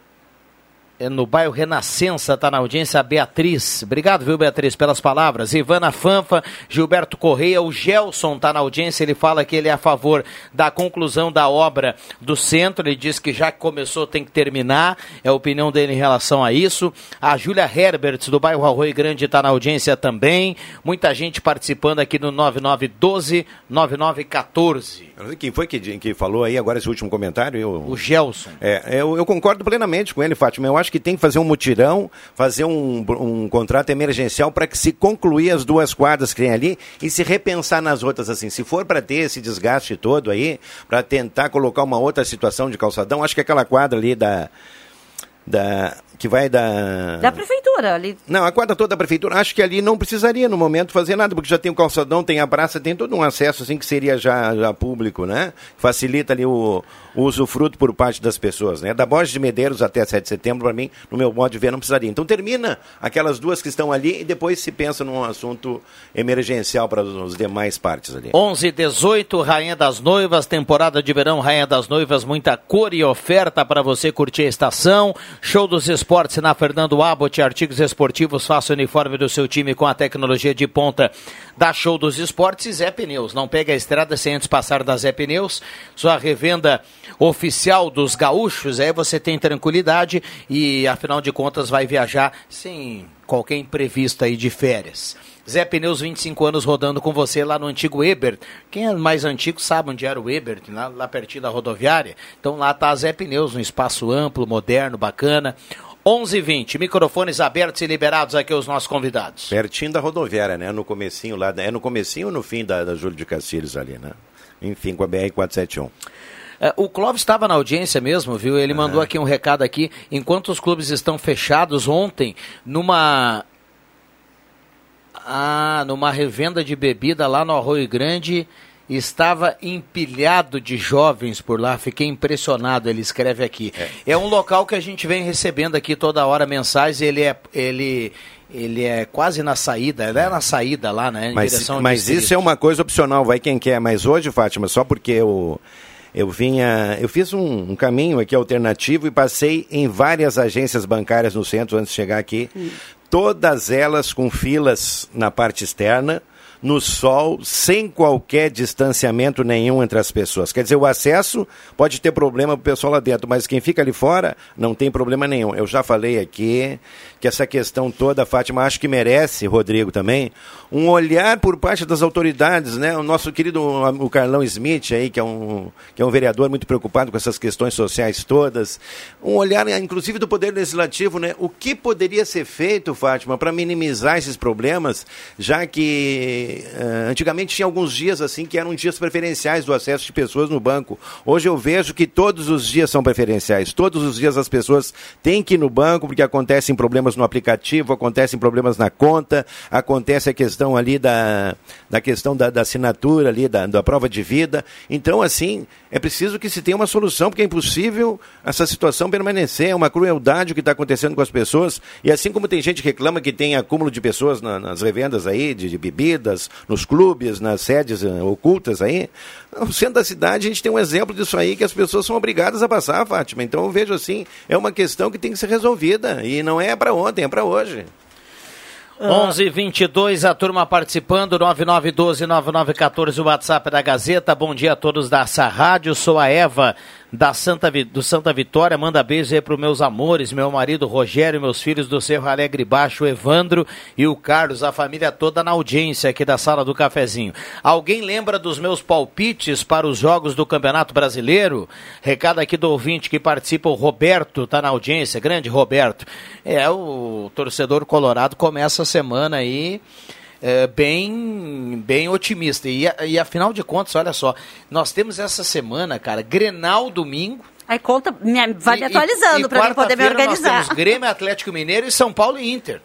no bairro Renascença, está na audiência a Beatriz. Obrigado, viu, Beatriz, pelas palavras. Ivana Fanfa, Gilberto Correia, o Gelson está na audiência, ele fala que ele é a favor da conclusão da obra do centro, ele diz que já que começou tem que terminar, é a opinião dele em relação a isso. A Júlia Herberts, do bairro Arroio Grande, está na audiência também. Muita gente participando aqui no 9912 9914. Quem foi que, que falou aí agora esse último comentário? Eu... O Gelson. É, eu, eu concordo plenamente com ele, Fátima. Eu acho que tem que fazer um mutirão, fazer um, um contrato emergencial para que se concluir as duas quadras que tem ali e se repensar nas outras assim. Se for para ter esse desgaste todo aí, para tentar colocar uma outra situação de calçadão, acho que aquela quadra ali da da que vai da Da prefeitura ali. não, a quadra toda da prefeitura, acho que ali não precisaria no momento fazer nada, porque já tem o calçadão, tem a praça, tem todo um acesso assim que seria já, já público, né? Facilita ali o, o usufruto por parte das pessoas, né? Da Borges de Medeiros até 7 de setembro, para mim, no meu modo de ver, não precisaria. Então termina aquelas duas que estão ali e depois se pensa num assunto emergencial para os demais partes ali. 11 18 Rainha das Noivas, temporada de verão Rainha das Noivas, muita cor e oferta para você curtir a estação. Show dos Esportes na Fernando Abbott, artigos esportivos, faça o uniforme do seu time com a tecnologia de ponta da Show dos Esportes e Zé Pneus. Não pega a estrada sem antes passar da Zé Pneus, sua revenda oficial dos gaúchos, aí você tem tranquilidade e afinal de contas vai viajar sem qualquer imprevisto aí de férias. Zé Pneus, 25 anos rodando com você lá no antigo Ebert. Quem é mais antigo sabe onde era o Ebert, lá, lá pertinho da rodoviária. Então lá tá a Zé Pneus, um espaço amplo, moderno, bacana. 11:20 microfones abertos e liberados aqui aos nossos convidados. Pertinho da rodoviária, né? No comecinho lá, é no comecinho ou no fim da, da Júlio de Castilhos ali, né? Enfim, com a BR-471. É, o Clóvis estava na audiência mesmo, viu? Ele mandou aqui um recado aqui. Enquanto os clubes estão fechados ontem, numa ah, numa revenda de bebida lá no Arroio Grande, estava empilhado de jovens por lá. Fiquei impressionado, ele escreve aqui. É, é um local que a gente vem recebendo aqui toda hora mensagens, ele é ele ele é quase na saída, ele é na saída lá, né? Em Mas, direção ao mas isso é uma coisa opcional, vai quem quer. Mas hoje, Fátima, só porque eu, eu vinha. Eu fiz um, um caminho aqui alternativo e passei em várias agências bancárias no centro antes de chegar aqui. Todas elas com filas na parte externa, no sol, sem qualquer distanciamento nenhum entre as pessoas. Quer dizer, o acesso pode ter problema para o pessoal lá dentro, mas quem fica ali fora não tem problema nenhum. Eu já falei aqui que essa questão toda, Fátima, acho que merece, Rodrigo também, um olhar por parte das autoridades, né? O nosso querido o Carlão Smith aí, que é um, que é um vereador muito preocupado com essas questões sociais todas, um olhar, inclusive, do Poder Legislativo, né? O que poderia ser feito, Fátima, para minimizar esses problemas, já que eh, antigamente tinha alguns dias assim que eram dias preferenciais do acesso de pessoas no banco. Hoje eu vejo que todos os dias são preferenciais. Todos os dias as pessoas têm que ir no banco porque acontecem problemas no aplicativo, acontecem problemas na conta, acontece a questão ali da, da questão da, da assinatura ali, da, da prova de vida. Então, assim, é preciso que se tenha uma solução, porque é impossível essa situação permanecer. É uma crueldade o que está acontecendo com as pessoas. E assim como tem gente que reclama que tem acúmulo de pessoas na- nas revendas aí, de, de bebidas, nos clubes, nas sedes eh, ocultas aí, no centro da cidade a gente tem um exemplo disso aí que as pessoas são obrigadas a passar, Fátima. Então eu vejo assim, é uma questão que tem que ser resolvida. E não é para ontem, é para hoje. 11 22 a turma participando, 9912-9914, o WhatsApp da Gazeta. Bom dia a todos da rádio. Sou a Eva da Santa, do Santa Vitória. Manda beijo aí para meus amores, meu marido Rogério, meus filhos do Cerro Alegre Baixo, o Evandro e o Carlos, a família toda na audiência aqui da sala do cafezinho. Alguém lembra dos meus palpites para os jogos do Campeonato Brasileiro? Recado aqui do ouvinte que participa, o Roberto, tá na audiência, grande Roberto. É, o torcedor colorado começa a semana aí é, bem, bem otimista. E, e afinal de contas, olha só, nós temos essa semana, cara, Grenal domingo. Aí conta, me, vai me atualizando para mim poder me organizar. Nós temos Grêmio, Atlético Mineiro e São Paulo e Inter.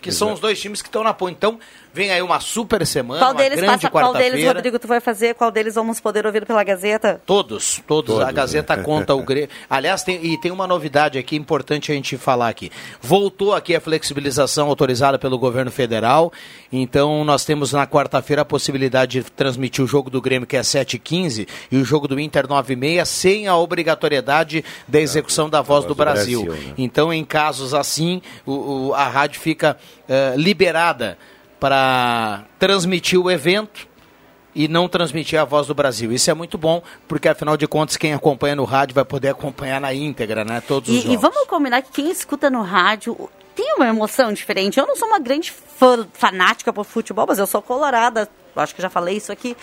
Que são os dois times que estão na ponta. Então, vem aí uma super semana, Qual uma deles grande passa, qual deles. Rodrigo, tu vai fazer? Qual deles vamos poder ouvir pela Gazeta? Todos, todos, Todos, A Gazeta né? conta o Grêmio. Aliás, tem, e tem uma novidade aqui importante a gente falar aqui. Voltou aqui a flexibilização autorizada pelo governo federal. Então, nós temos na quarta-feira a possibilidade de transmitir o jogo do Grêmio, que é 7h15, e o jogo do Inter 9h30, sem a obrigatoriedade da execução da voz do Brasil. Brasil, né? Então, em casos assim, o, o- a rádio fica eh, liberada para transmitir o evento e não transmitir a voz do Brasil. Isso é muito bom, porque afinal de contas, quem acompanha no rádio vai poder acompanhar na íntegra, né? Todos os E, e jogos. vamos combinar que quem escuta no rádio tem uma emoção diferente. Eu não sou uma grande fã, fanática por futebol, mas eu sou colorada. Acho que já falei isso aqui.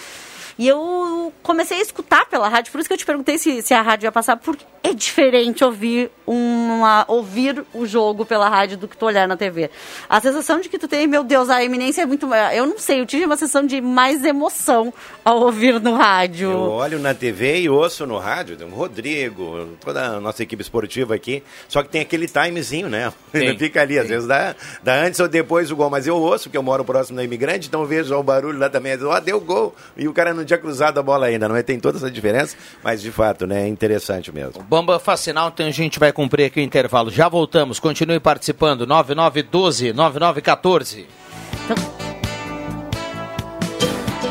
E eu comecei a escutar pela rádio, por isso que eu te perguntei se, se a rádio ia passar, porque é diferente ouvir uma ouvir o jogo pela rádio do que tu olhar na TV. A sensação de que tu tem, meu Deus, a eminência é muito. Eu não sei, eu tive uma sensação de mais emoção ao ouvir no rádio. Eu olho na TV e ouço no rádio, o Rodrigo, toda a nossa equipe esportiva aqui, só que tem aquele timezinho, né? Tem, Fica ali, às vezes dá, dá antes ou depois o gol, mas eu ouço, porque eu moro próximo da imigrante, então eu vejo ó, o barulho lá também, ó, deu gol, e o cara não tinha cruzado a bola ainda, não é? Tem toda essa diferença, mas de fato, né, é interessante mesmo. Bamba Facinal, então a gente vai cumprir aqui o intervalo. Já voltamos, continue participando. 9912 9914.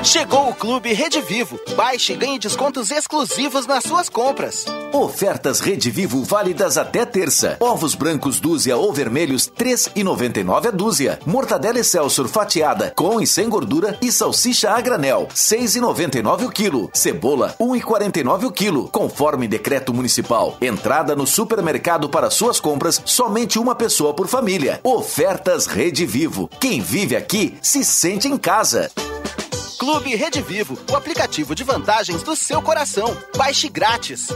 Chegou o Clube Rede Vivo. Baixe e ganhe descontos exclusivos nas suas compras. Ofertas Rede Vivo válidas até terça. Ovos brancos dúzia ou vermelhos, R$ 3,99 a dúzia. Mortadela Excelsior fatiada, com e sem gordura e salsicha a granel, R$ 6,99 o quilo. Cebola, R$ 1,49 o quilo, conforme decreto municipal. Entrada no supermercado para suas compras, somente uma pessoa por família. Ofertas Rede Vivo. Quem vive aqui se sente em casa. Clube Rede Vivo, o aplicativo de vantagens do seu coração. Baixe grátis.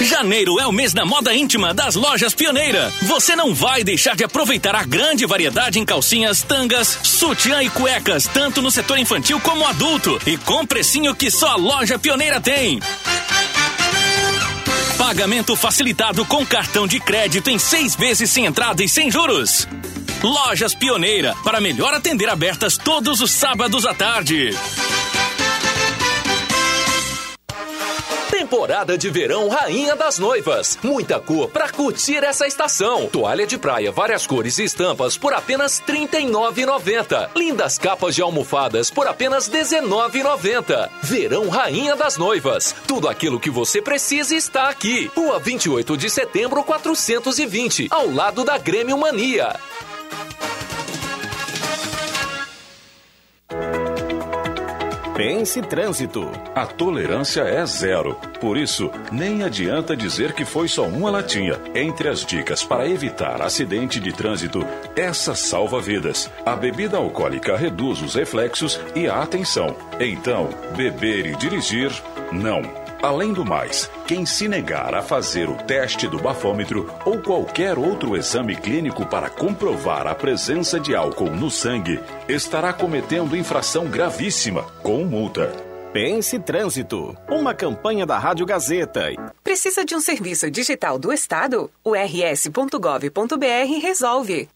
Janeiro é o mês da moda íntima das lojas Pioneira. Você não vai deixar de aproveitar a grande variedade em calcinhas, tangas, sutiã e cuecas, tanto no setor infantil como adulto, e com precinho que só a loja Pioneira tem. Pagamento facilitado com cartão de crédito em seis vezes sem entrada e sem juros. Lojas Pioneira, para melhor atender abertas todos os sábados à tarde. Temporada de verão Rainha das Noivas. Muita cor para curtir essa estação. Toalha de praia, várias cores e estampas por apenas R$ 39,90. Lindas capas de almofadas por apenas R$ 19,90. Verão Rainha das Noivas. Tudo aquilo que você precisa está aqui. Rua 28 de setembro, 420, ao lado da Grêmio Mania. Pense Trânsito. A tolerância é zero. Por isso, nem adianta dizer que foi só uma latinha. Entre as dicas para evitar acidente de trânsito, essa salva vidas. A bebida alcoólica reduz os reflexos e a atenção. Então, beber e dirigir, não. Além do mais, quem se negar a fazer o teste do bafômetro ou qualquer outro exame clínico para comprovar a presença de álcool no sangue estará cometendo infração gravíssima, com multa. Pense Trânsito, uma campanha da Rádio Gazeta. Precisa de um serviço digital do Estado? O rs.gov.br resolve.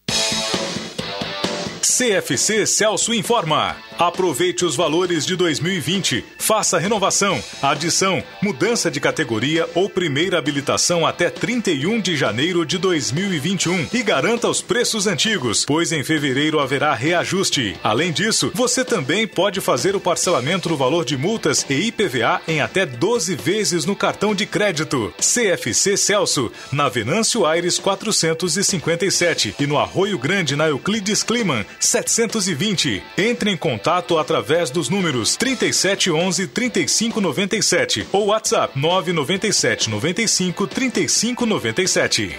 CFC Celso informa. Aproveite os valores de 2020. Faça renovação, adição, mudança de categoria ou primeira habilitação até 31 de janeiro de 2021 e garanta os preços antigos, pois em fevereiro haverá reajuste. Além disso, você também pode fazer o parcelamento do valor de multas e IPVA em até 12 vezes no cartão de crédito. CFC Celso, na Venâncio Aires 457 e no Arroio Grande na Euclides Kliman 720. Entre em contato através dos números 3711 3597 ou WhatsApp 997 95 3597.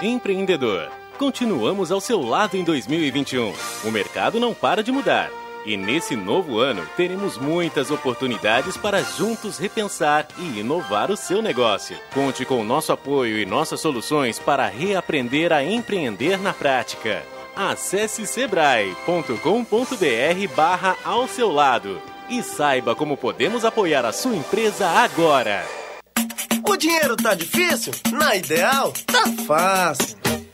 Empreendedor, continuamos ao seu lado em 2021. O mercado não para de mudar. E nesse novo ano, teremos muitas oportunidades para juntos repensar e inovar o seu negócio. Conte com o nosso apoio e nossas soluções para reaprender a empreender na prática. Acesse sebrae.com.br barra ao seu lado e saiba como podemos apoiar a sua empresa agora. O dinheiro tá difícil? Na Ideal, tá fácil.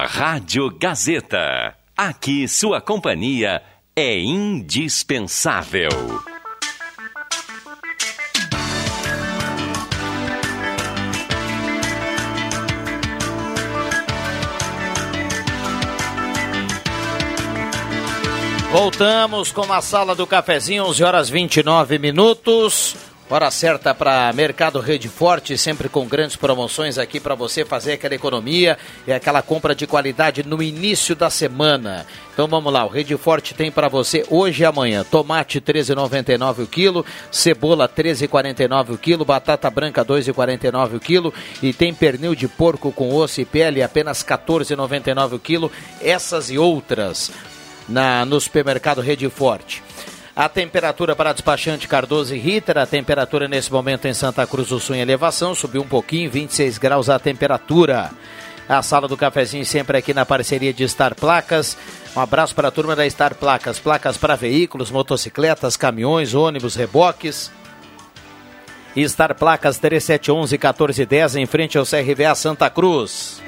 Rádio Gazeta. Aqui sua companhia é indispensável. Voltamos com a sala do cafezinho, 11 horas 29 minutos. Hora certa para Mercado Rede Forte, sempre com grandes promoções aqui para você fazer aquela economia e aquela compra de qualidade no início da semana. Então vamos lá, o Rede Forte tem para você hoje e amanhã. Tomate 13,99 o quilo, cebola 13,49 o quilo, batata branca 2,49 o quilo e tem pernil de porco com osso e pele apenas 14,99 o quilo. Essas e outras na no supermercado Rede Forte. A temperatura para despachante Cardoso e Ritter, a temperatura nesse momento em Santa Cruz do Sul em elevação, subiu um pouquinho, 26 graus a temperatura. A sala do cafezinho sempre aqui na parceria de Star Placas. Um abraço para a turma da Star Placas. Placas para veículos, motocicletas, caminhões, ônibus, reboques. Star Placas 3711 1410 em frente ao CRVA Santa Cruz.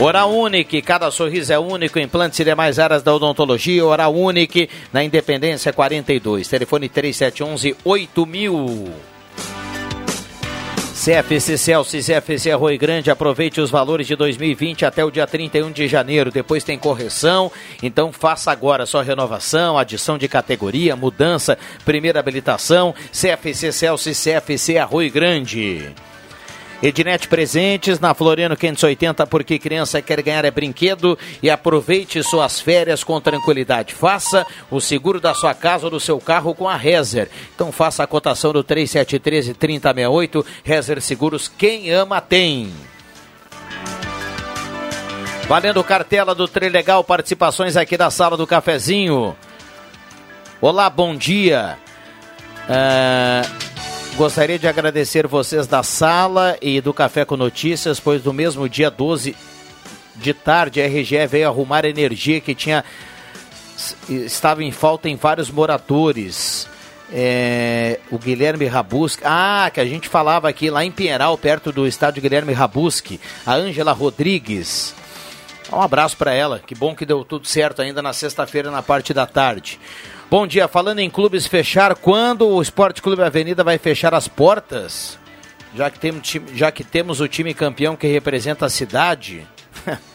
Oral Unique, cada sorriso é único, implantes e demais áreas da odontologia. Oral Unique, na Independência 42, telefone 3711 8000. CFC Celso e CFC Arroio Grande, aproveite os valores de 2020 até o dia 31 de janeiro. Depois tem correção, então faça agora sua renovação, adição de categoria, mudança, primeira habilitação. CFC Celso e CFC Arroio Grande. Ednet Presentes na Floriano 580, porque criança quer ganhar é brinquedo e aproveite suas férias com tranquilidade. Faça o seguro da sua casa ou do seu carro com a Rezer. Então faça a cotação do 3713 3068. Rezer Seguros, quem ama tem. Valendo cartela do Trilegal, participações aqui da sala do cafezinho. Olá, bom dia. Uh... Gostaria de agradecer vocês da sala e do Café com Notícias, pois no mesmo dia 12 de tarde a RGE veio arrumar energia que tinha estava em falta em vários moradores. É, o Guilherme Rabuski, ah, que a gente falava aqui lá em Pinheiral, perto do estádio Guilherme Rabuski, a Ângela Rodrigues. Um abraço para ela, que bom que deu tudo certo ainda na sexta-feira na parte da tarde. Bom dia, falando em clubes fechar, quando o Esporte Clube Avenida vai fechar as portas? Já que, temos, já que temos o time campeão que representa a cidade.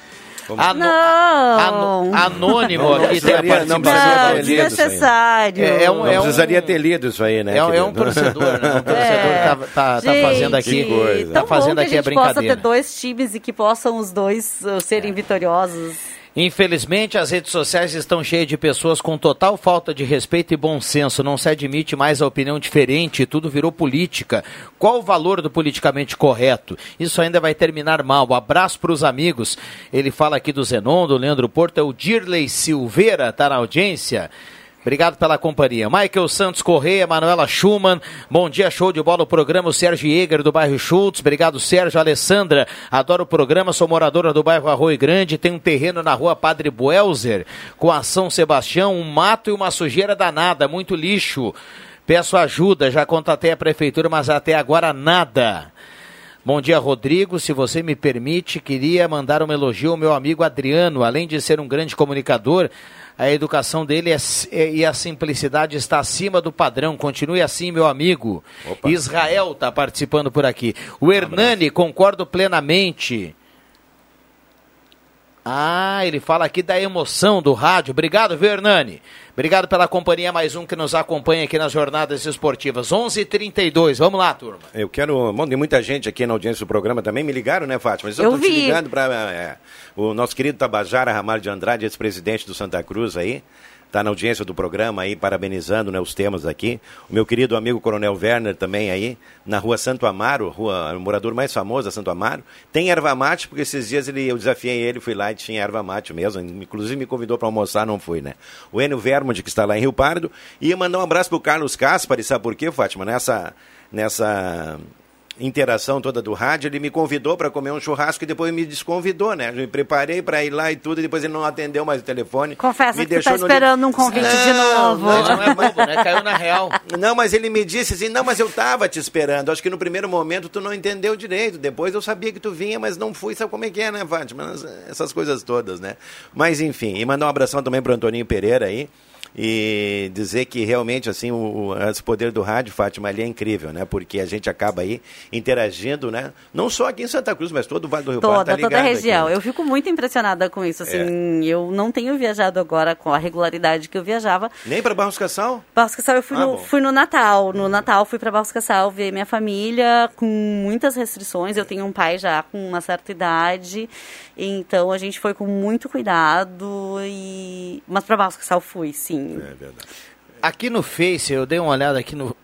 Ano, não. anônimo Não, não aqui tem a não participação. isso aí. desnecessário. É, é um, Não é um- precisaria ter lido isso aí, né? É, um- é um torcedor, né? Um torcedor É. tá, tá, tá fazendo aqui. Que coisa. Tá fazendo bom aqui que a a gente possa ter brincadeira. dois times e que possam os dois uh, serem vitoriosos. Infelizmente, as redes sociais estão cheias de pessoas com total falta de respeito e bom senso. Não se admite mais a opinião diferente, tudo virou política. Qual o valor do politicamente correto? Isso ainda vai terminar mal. Abraço para os amigos. Ele fala aqui do Zenon, do Leandro Porto, é o Dirley Silveira, tá na audiência. Obrigado pela companhia. Michael Santos Correia, Manuela Schumann. Bom dia, show de bola. O programa o Sérgio Jäger, do bairro Schultz. Obrigado, Sérgio. Alessandra, adoro o programa. Sou moradora do bairro Arroio Grande. Tem um terreno na rua Padre Buelzer, com a São Sebastião, um mato e uma sujeira danada, muito lixo. Peço ajuda, já contatei a prefeitura, mas até agora nada. Bom dia, Rodrigo. Se você me permite, queria mandar um elogio ao meu amigo Adriano. Além de ser um grande comunicador, a educação dele é, é- e a simplicidade está acima do padrão. Continue assim, meu amigo. Israel está participando por aqui. O Hernani, concordo plenamente. Ah, ele fala aqui da emoção do rádio. Obrigado, viu, Hernani? Obrigado pela companhia, mais um que nos acompanha aqui nas jornadas esportivas. 11:32. Vamos lá, turma. Eu quero. Bom, tem muita gente aqui na audiência do programa também. Me ligaram, né, Fátima? Mas eu estou te vi. ligando para o nosso querido Tabajara Ramalho de Andrade, ex-presidente do Santa Cruz aí. Está na audiência do programa aí, parabenizando né, os temas aqui. O meu querido amigo Coronel Werner também aí, na rua Santo Amaro, rua, o morador mais famoso da Santo Amaro. Tem erva mate, porque esses dias ele, eu desafiei ele, fui lá e tinha erva mate mesmo. Inclusive me convidou para almoçar, não fui, né? O Enio Vermond, que está lá em Rio Pardo. E mandar um abraço pro Carlos Caspari, sabe por quê, Fátima? Nessa, nessa interação toda do rádio, ele me convidou para comer um churrasco e depois me desconvidou, né? Eu me preparei para ir lá e tudo, e depois ele não atendeu mais o telefone. Confessa me que tá deixou no esperando um convite de novo. Não, Não é bobo, né? Caiu na real. não, mas ele me disse assim, não, mas eu tava te esperando. Acho que no primeiro momento tu não entendeu direito. Depois eu sabia que tu vinha, mas não fui. Sabe como é que é, né, Fátima? Essas coisas todas, né? Mas enfim, e mandar um abração também pro Antoninho Pereira aí. E dizer que realmente assim o, o esse poder do rádio, Fátima, ali é incrível, né? Porque a gente acaba aí interagindo, né? Não só aqui em Santa Cruz, mas todo o Vale do Rio Toda, Pardo tá toda a região. aqui. É. Eu fico muito impressionada com isso. Assim, eu não tenho viajado agora com a regularidade que eu viajava. Nem para Barros Cassal? Barros Cassal eu fui, Ah, no, bom. fui no Natal. No Natal fui para Barros Cassal ver minha família com muitas restrições. Eu tenho um pai já com uma certa idade. Então a gente foi com muito cuidado. E... Mas para Barros Cassal fui, sim. É verdade. Aqui no Face, eu dei uma olhada aqui no.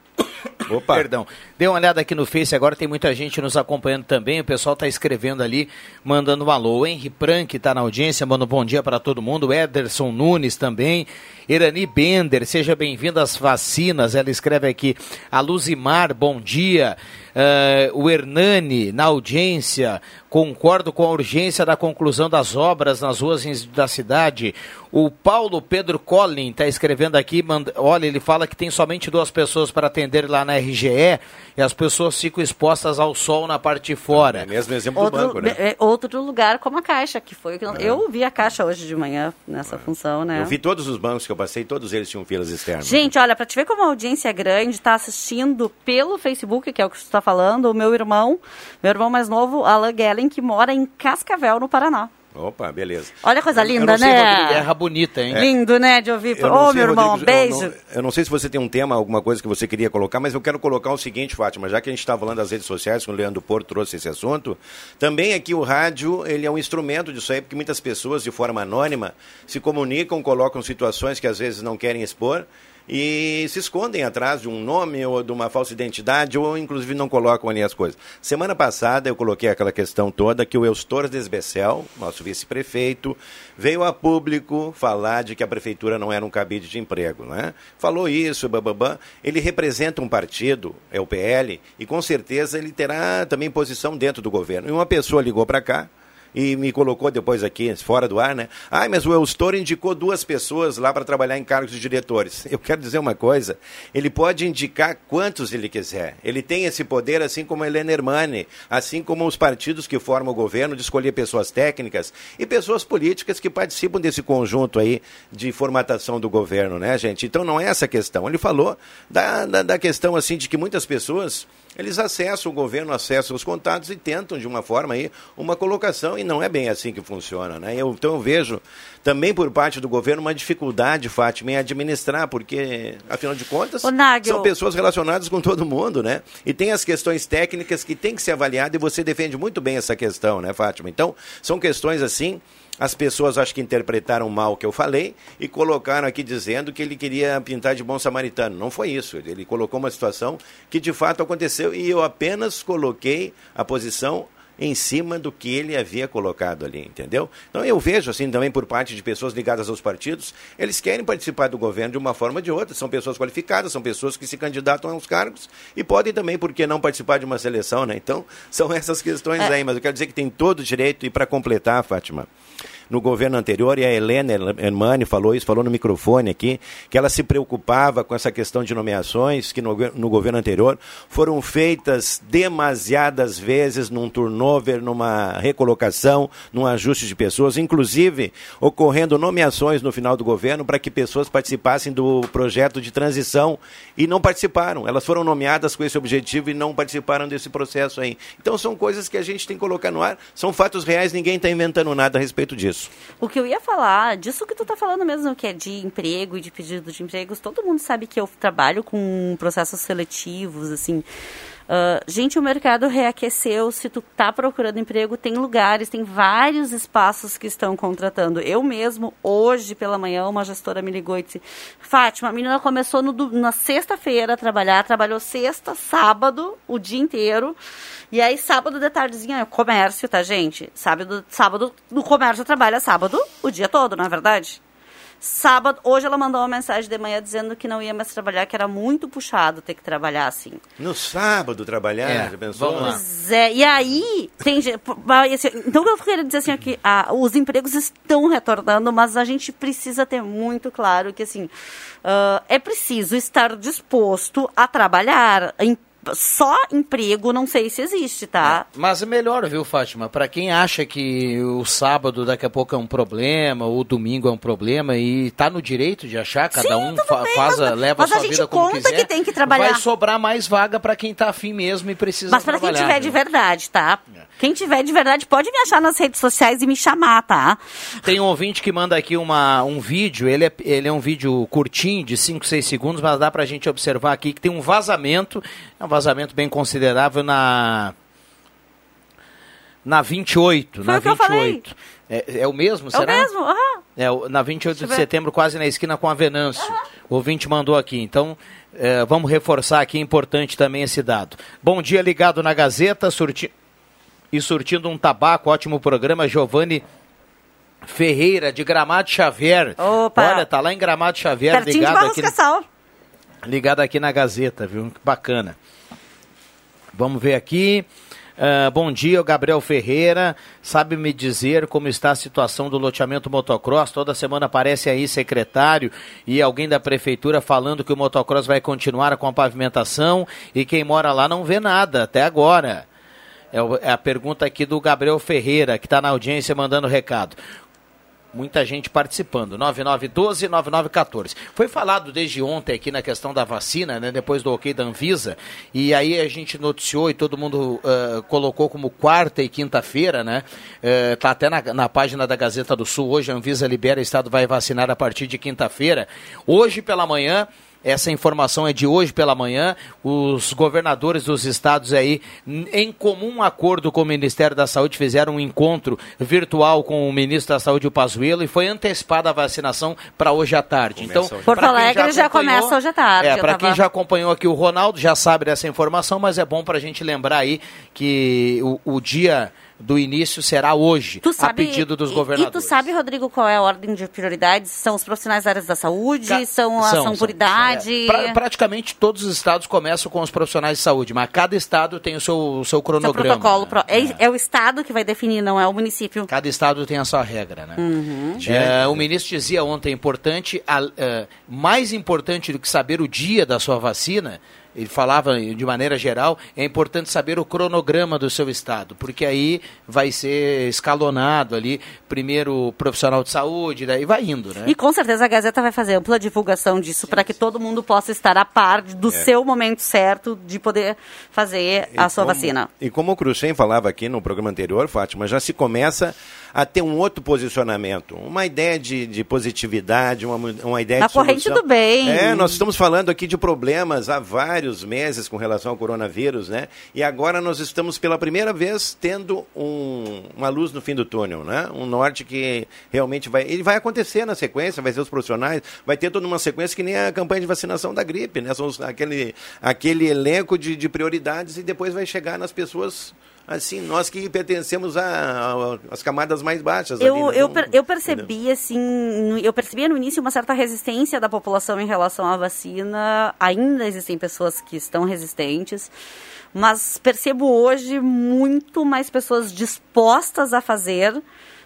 Opa. Perdão. Dei uma olhada aqui no Face, agora tem muita gente nos acompanhando também. O pessoal está escrevendo ali, mandando um alô. Henry Prank está na audiência, manda um bom dia para todo mundo. Ederson Nunes também. Irani Bender, seja bem-vindo às vacinas. Ela escreve aqui. A Luzimar, bom dia. Eh, o Hernani, na audiência, concordo com a urgência da conclusão das obras nas ruas da cidade. O Paulo Pedro Collin está escrevendo aqui, manda- olha, ele fala que tem somente duas pessoas para atender lá na RGE e as pessoas ficam expostas ao sol na parte de fora. É mesmo exemplo Outro, do banco, né? é, outro lugar como a Caixa, que foi. o que Eu, eu vi a Caixa hoje de manhã nessa função, né? Eu vi todos os bancos que eu passei, todos eles tinham filas externas. Gente, olha, pra te ver como a audiência é grande, tá assistindo pelo Facebook, que é o que você está falando, o meu irmão, meu irmão mais novo, Alan Gellen, que mora em Cascavel, no Paraná. Opa, beleza. Olha a coisa Eu- eu linda, não sei, né? Rodrigo, Terra bonita, hein? Lindo, né, de ouvir. Eu Ô, sei, meu irmão, Rodrigo, beijo. Eu não, eu não sei se você tem um tema, alguma coisa que você queria colocar, mas eu quero colocar o seguinte, Fátima, já que a gente está falando das redes sociais, que o Leandro Porto trouxe esse assunto, também aqui o rádio, ele é um instrumento disso aí, porque muitas pessoas, de forma anônima, se comunicam, colocam situações que às vezes não querem expor, e se escondem atrás de um nome ou de uma falsa identidade, ou inclusive não colocam ali as coisas. Semana passada eu coloquei aquela questão toda que o Eustor Desbecel, nosso vice-prefeito, veio a público falar de que a prefeitura não era um cabide de emprego. Né? Falou isso, bababã. Ele representa um partido, é o PL, e com certeza ele terá também posição dentro do governo. E uma pessoa ligou para cá, e me colocou depois aqui, fora do ar, né? Ai, mas o Eustor indicou duas pessoas lá para trabalhar em cargos de diretores. Eu quero dizer uma coisa, ele pode indicar quantos ele quiser. Ele tem esse poder, assim como a Helena Hermani, assim como os partidos que formam o governo, de escolher pessoas técnicas e pessoas políticas que participam desse conjunto aí de formatação do governo, né, gente? Então não é essa questão. Ele falou da, da, da questão, assim, de que muitas pessoas eles acessam o governo, acessam os contatos e tentam, de uma forma aí, uma colocação, e não é bem assim que funciona. Né? Eu, então eu vejo também por parte do governo uma dificuldade, Fátima, em administrar, porque, afinal de contas, são pessoas relacionadas com todo mundo, né? E tem as questões técnicas que têm que ser avaliadas, e você defende muito bem essa questão, né, Fátima? Então, são questões assim. As pessoas acho que interpretaram mal o que eu falei e colocaram aqui dizendo que ele queria pintar de bom samaritano. Não foi isso. Ele colocou uma situação que de fato aconteceu e eu apenas coloquei a posição em cima do que ele havia colocado ali, entendeu? Então eu vejo assim também por parte de pessoas ligadas aos partidos, eles querem participar do governo de uma forma ou de outra, são pessoas qualificadas, são pessoas que se candidatam aos cargos e podem também, por que não participar de uma seleção, né? Então, são essas questões aí, mas eu quero dizer que tem todo o direito e para completar, Fátima, no governo anterior, e a Helena Hermani falou isso, falou no microfone aqui, que ela se preocupava com essa questão de nomeações, que no, no governo anterior foram feitas demasiadas vezes num turnover, numa recolocação, num ajuste de pessoas, inclusive ocorrendo nomeações no final do governo para que pessoas participassem do projeto de transição e não participaram. Elas foram nomeadas com esse objetivo e não participaram desse processo aí. Então são coisas que a gente tem que colocar no ar, são fatos reais, ninguém está inventando nada a respeito disso. O que eu ia falar, disso que tu tá falando mesmo, que é de emprego e de pedido de empregos, todo mundo sabe que eu trabalho com processos seletivos, assim. Uh, gente, o mercado reaqueceu. Se tu tá procurando emprego, tem lugares, tem vários espaços que estão contratando. Eu mesmo, hoje pela manhã, uma gestora me ligou e disse: Fátima, a menina começou no, na sexta-feira a trabalhar, trabalhou sexta, sábado, o dia inteiro. E aí, sábado de tardezinha, é comércio, tá, gente? Sábado, sábado no comércio trabalha sábado o dia todo, não é verdade? Sábado, hoje ela mandou uma mensagem de manhã dizendo que não ia mais trabalhar, que era muito puxado ter que trabalhar assim. No sábado trabalhar, É, já pensou? vamos lá. Pois é, e aí, tem gente. assim, Então, eu queria dizer assim, ó, que ah, os empregos estão retornando, mas a gente precisa ter muito claro que, assim, ah, é preciso estar disposto a trabalhar. Em- só emprego, não sei se existe, tá? Mas é melhor, viu, Fátima? Para quem acha que o sábado daqui a pouco é um problema, ou o domingo é um problema, e tá no direito de achar, cada Sim, um fa bem, faz, a- mas- leva mas a a sua gente vida como conta quiser. que tem que trabalhar. Vai sobrar mais vaga para quem tá afim mesmo e precisa Mas para quem tiver de né? verdade, tá? Quem tiver de verdade pode me achar nas redes sociais e me chamar, tá? Tem um ouvinte que manda aqui uma, um vídeo, ele é, ele é um vídeo curtinho, de 5, 6 segundos, mas dá pra gente observar aqui que tem um vazamento, é um vazamento bem considerável na na 28, Foi na o que eu falei. 28. É, é o mesmo, É o será? mesmo? aham. É, na 28 Deixa eu de setembro, quase na esquina com a Venâncio. O ouvinte mandou aqui. Então, é, vamos reforçar aqui, é importante também esse dado. Bom dia, ligado na Gazeta, surti... e surtindo um tabaco, ótimo programa, Giovanni Ferreira, de Gramado Xavier. Opa. Olha, tá lá em Gramado Xavier, Pertinho ligado aqui, Cassal. ligado aqui na Gazeta, viu? Que bacana. Vamos ver aqui. Ah, bom dia, Gabriel Ferreira. Sabe me dizer como está a situação do loteamento motocross? Toda semana aparece aí secretário e alguém da prefeitura falando que o motocross vai continuar com a pavimentação e quem mora lá não vê nada até agora. É é a pergunta aqui do Gabriel Ferreira, que está na audiência mandando recado. Muita gente participando. 9912-9914. Foi falado desde ontem aqui na questão da vacina, né, depois do ok da Anvisa, e aí a gente noticiou e todo mundo ah, colocou como quarta e quinta-feira, né? Está até na, na página da Gazeta do Sul. Hoje a Anvisa libera, o Estado vai vacinar a partir de quinta-feira. Hoje pela manhã. Essa informação é de hoje pela manhã. Os governadores dos estados aí, em comum acordo com o Ministério da Saúde, fizeram um encontro virtual com o ministro da Saúde, o Pazuello, e foi antecipada a vacinação para hoje à tarde. Então, Porto Alegre já acompanhou- começa hoje à tarde, É, para tava- quem já acompanhou aqui o Ronaldo, já sabe dessa informação, mas é bom para a gente lembrar aí que o, o dia do início será hoje, Tu sabe, a pedido dos e- governadores. E tu sabe, Rodrigo, qual é a ordem de prioridades? São os profissionais da área da saúde? Ca- são a por idade? É, pra- praticamente todos os estados começam com os profissionais de saúde, mas cada estado tem o seu, o seu Seu cronograma. protocolo. pro- É, é o Estado que vai definir, não é o município. Cada estado tem a sua regra, né? Uhum. É, o ministro dizia ontem, importante, a- é, mais importante do que saber o dia da sua vacina, ele falava de maneira geral, é importante saber o cronograma do seu estado, porque aí vai ser escalonado ali, primeiro o profissional de saúde, daí vai indo, né? E com certeza a Gazeta vai fazer ampla divulgação disso para que todo mundo possa estar a par do É. seu momento certo de poder fazer a E sua como- vacina. E como o Cruxem falava aqui no programa anterior, Fátima, já se começa a ter um outro posicionamento, uma ideia de, de positividade, uma, uma ideia Na de corrente solução. do bem. É, nós estamos falando aqui de problemas há vários meses com relação ao coronavírus, né? E agora nós estamos pela primeira vez tendo um- uma luz no fim do túnel, né? Um norte que realmente vai, ele vai acontecer na sequência, vai ser os profissionais, vai ter toda uma sequência que nem a campanha de vacinação da gripe, né? São os- aquele, aquele elenco de, de prioridades e depois vai chegar nas pessoas assim, nós que pertencemos às camadas mais baixas. ali, Eu, nós eu, vamos- per- eu percebi, assim, eu percebia no início uma certa resistência da população em relação à vacina. Ainda existem pessoas que estão resistentes, mas percebo hoje muito mais pessoas dispostas a fazer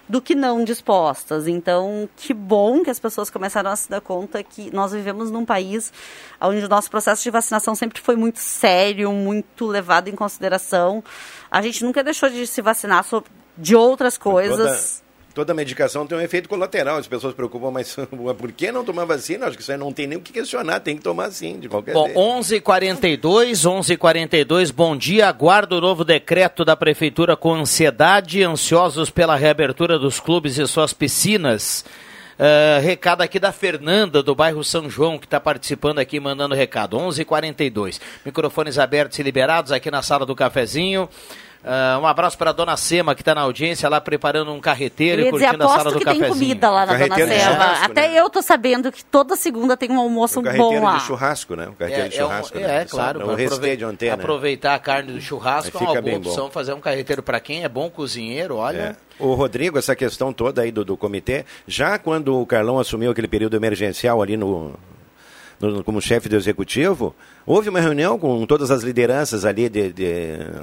do que não dispostas. Então, que bom que as pessoas começaram a se dar conta que nós vivemos num país onde o nosso processo de vacinação sempre foi muito sério, muito levado em consideração. A gente nunca deixou de se vacinar so- de outras coisas. Toda, medicação tem um efeito colateral. As pessoas se preocupam, mas por que não tomar vacina? Acho que isso aí não tem nem o que questionar, tem que tomar sim, de qualquer Bom, jeito. 11:42, 11:42. Bom dia. Aguardo o novo decreto da prefeitura com ansiedade, ansiosos pela reabertura dos clubes e suas piscinas. Ah, recado aqui da Fernanda, do bairro São João, que está participando aqui, mandando recado. 11:42. Microfones abertos e liberados aqui na sala do cafezinho. Ah, um abraço para a dona Sema, que está na audiência lá preparando um carreteiro e dizer, curtindo a sala aposto do que tem comida lá na Dona Carreteiro de Sema. churrasco, Até né? eu tô sabendo que toda segunda tem um almoço O bom carreteiro lá. de churrasco, né? O carreteiro de É, é um- churrasco. é, né? claro. Pra restê aprove- de antena. Aproveitar a carne do churrasco é uma fica boa bem bom. opção. Fazer um carreteiro para quem é bom cozinheiro, olha. É. O Rodrigo, essa questão toda aí do, do comitê, já quando o Carlão assumiu aquele período emergencial ali no, como chefe do executivo, houve uma reunião com todas as lideranças ali de, de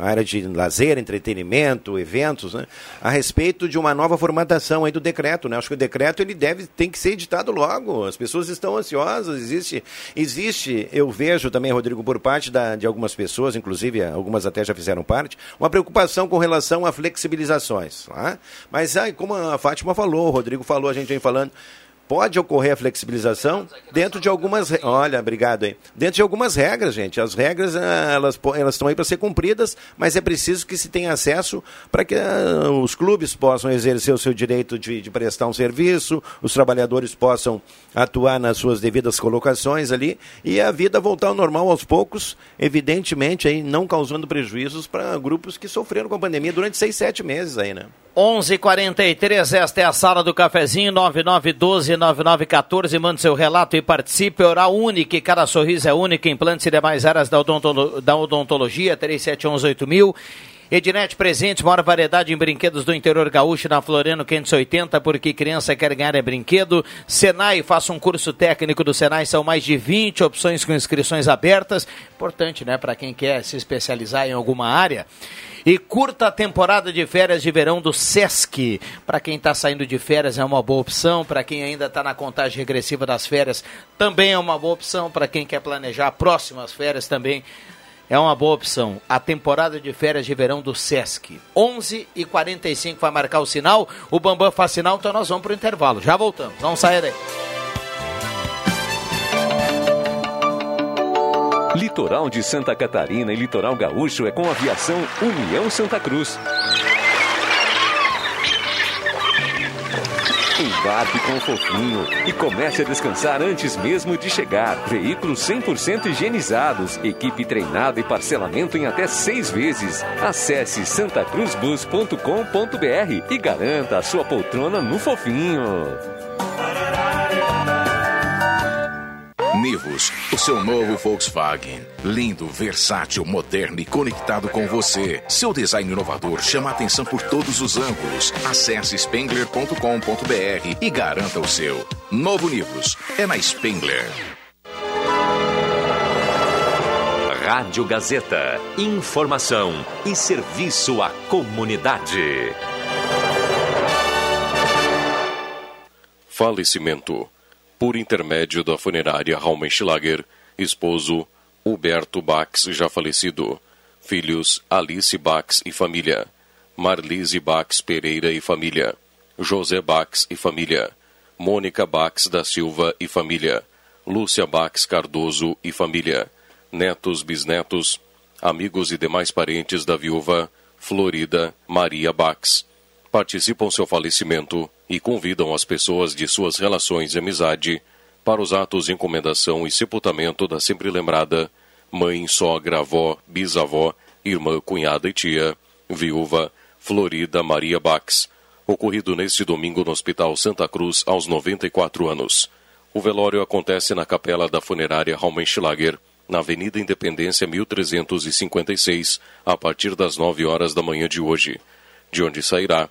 área de lazer, entretenimento, eventos, né, a respeito de uma nova formatação aí do decreto, né? Acho que o decreto ele deve tem que ser editado logo. As pessoas estão ansiosas, existe existe, eu vejo também, Rodrigo, por parte da, de algumas pessoas, inclusive algumas até já fizeram parte, uma preocupação com relação a flexibilizações, tá? Mas aí, como a Fátima falou, o Rodrigo falou, a gente vem falando, Pode ocorrer a flexibilização dentro de algumas. Olha, obrigado aí. Dentro de algumas regras, gente. As regras ah, elas elas estão aí para ser cumpridas, mas é preciso que se tenha acesso para que ah, os clubes possam exercer o seu direito de, de prestar um serviço, os trabalhadores possam atuar nas suas devidas colocações ali e a vida voltar ao normal aos poucos, evidentemente aí não causando prejuízos para grupos que sofreram com a pandemia durante seis, sete meses aí, né? 11:43 esta é a sala do cafezinho 99129914 mande seu relato e participe. Oral Unique, cada sorriso é único. Implantes e demais áreas da, odontolo- da odontologia 37118000 Ednet Presentes, maior variedade em brinquedos do interior gaúcho na Floriano 580, porque criança quer ganhar é brinquedo. Senai, faça um curso técnico do Senai, são mais de 20 opções com inscrições abertas. Importante, né, para quem quer se especializar em alguma área. E curta a temporada de férias de verão do Sesc. Para quem está saindo de férias é uma boa opção. Para quem ainda está na contagem regressiva das férias também é uma boa opção. Para quem quer planejar próximas férias também é uma boa opção. A temporada de férias de verão do Sesc. 11 e 45 vai marcar o sinal. O Bambam faz sinal, então nós vamos para o intervalo. Já voltamos. Vamos sair daí. Litoral de Santa Catarina e Litoral Gaúcho é com a aviação União Santa Cruz. Embarque com o fofinho e comece a descansar antes mesmo de chegar. Veículos 100% higienizados, equipe treinada e parcelamento em até seis vezes. Acesse santacruzbus.com.br e garanta a sua poltrona no fofinho. Nivus, o seu novo Volkswagen. Lindo, versátil, moderno e conectado com você. Seu design inovador chama a atenção por todos os ângulos. Acesse spengler.com.br e garanta o seu. Novo Nivus é na Spengler. Rádio Gazeta. Informação e serviço à comunidade. Falecimento. Por intermédio da funerária Raumenschlager, esposo Huberto Bax, já falecido. Filhos Alice Bax e família. Marlise Bax Pereira e família. José Bax e família. Mônica Bax da Silva e família. Lúcia Bax Cardoso e família. Netos, bisnetos, amigos e demais parentes da viúva Florida Maria Bax participam seu falecimento e convidam as pessoas de suas relações de amizade para os atos de encomendação e sepultamento da sempre lembrada mãe, sogra, avó, bisavó, irmã, cunhada e tia, viúva Florida Maria Bax, ocorrido neste domingo no Hospital Santa Cruz aos 94 anos. O velório acontece na capela da funerária Raumenschlager, na Avenida Independência 1356, a partir das 9 horas da manhã de hoje, de onde sairá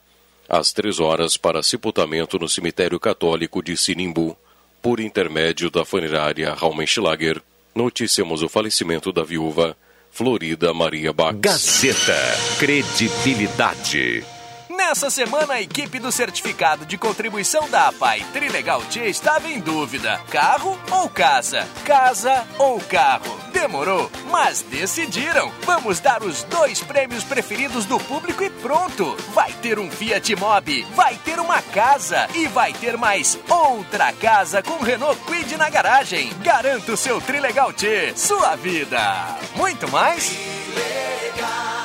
às três horas para sepultamento no cemitério católico de Sinimbu. Por intermédio da funerária Raumenschlager, noticiamos o falecimento da viúva Florida Maria Bax. Gazeta. Credibilidade. Nessa semana, a equipe do certificado de contribuição da APAI Trilegal T estava em dúvida: carro ou casa? Casa ou carro? Demorou, mas decidiram. Vamos dar os dois prêmios preferidos do público e pronto! Vai ter um Fiat Mobi, vai ter uma casa e vai ter mais outra casa com Renault Quid na garagem. Garanta o seu Trilegal T, sua vida. Muito mais? O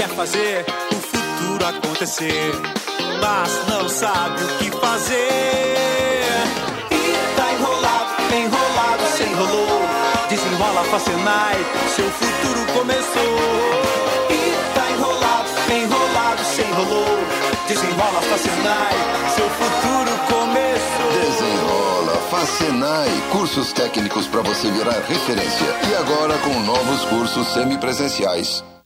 Quer fazer o futuro acontecer? mas não sabe o que fazer. E tá enrolado, enrolado, se enrolou. Desenrola Facenai, seu futuro começou. E tá enrolado, enrolado, se enrolou. Desenrola Facenai, seu futuro começou. Desenrola, Facenai, cursos técnicos para você virar referência. E agora com novos cursos semipresenciais.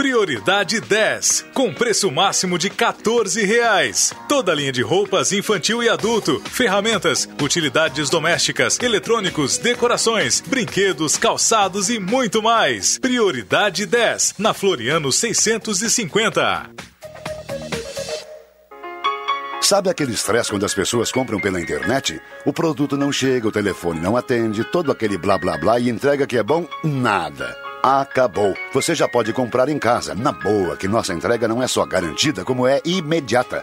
Prioridade 10, com preço máximo de 14 reais. Toda linha de roupas infantil e adulto, ferramentas, utilidades domésticas, eletrônicos, decorações, brinquedos, calçados e muito mais. Prioridade 10, na Floriano 650. Sabe aquele estresse quando as pessoas compram pela internet? O produto não chega, o telefone não atende, todo aquele blá blá blá e entrega que é bom? Nada. Acabou. Você já pode comprar em casa, na boa, que nossa entrega não é só garantida, como é imediata.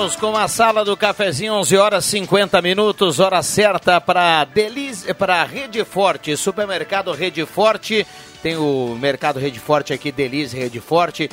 Voltamos com a sala do cafezinho, 11 horas 50 minutos, hora certa para para Rede Forte, supermercado Rede Forte. Tem o mercado Rede Forte aqui, Delize Rede Forte.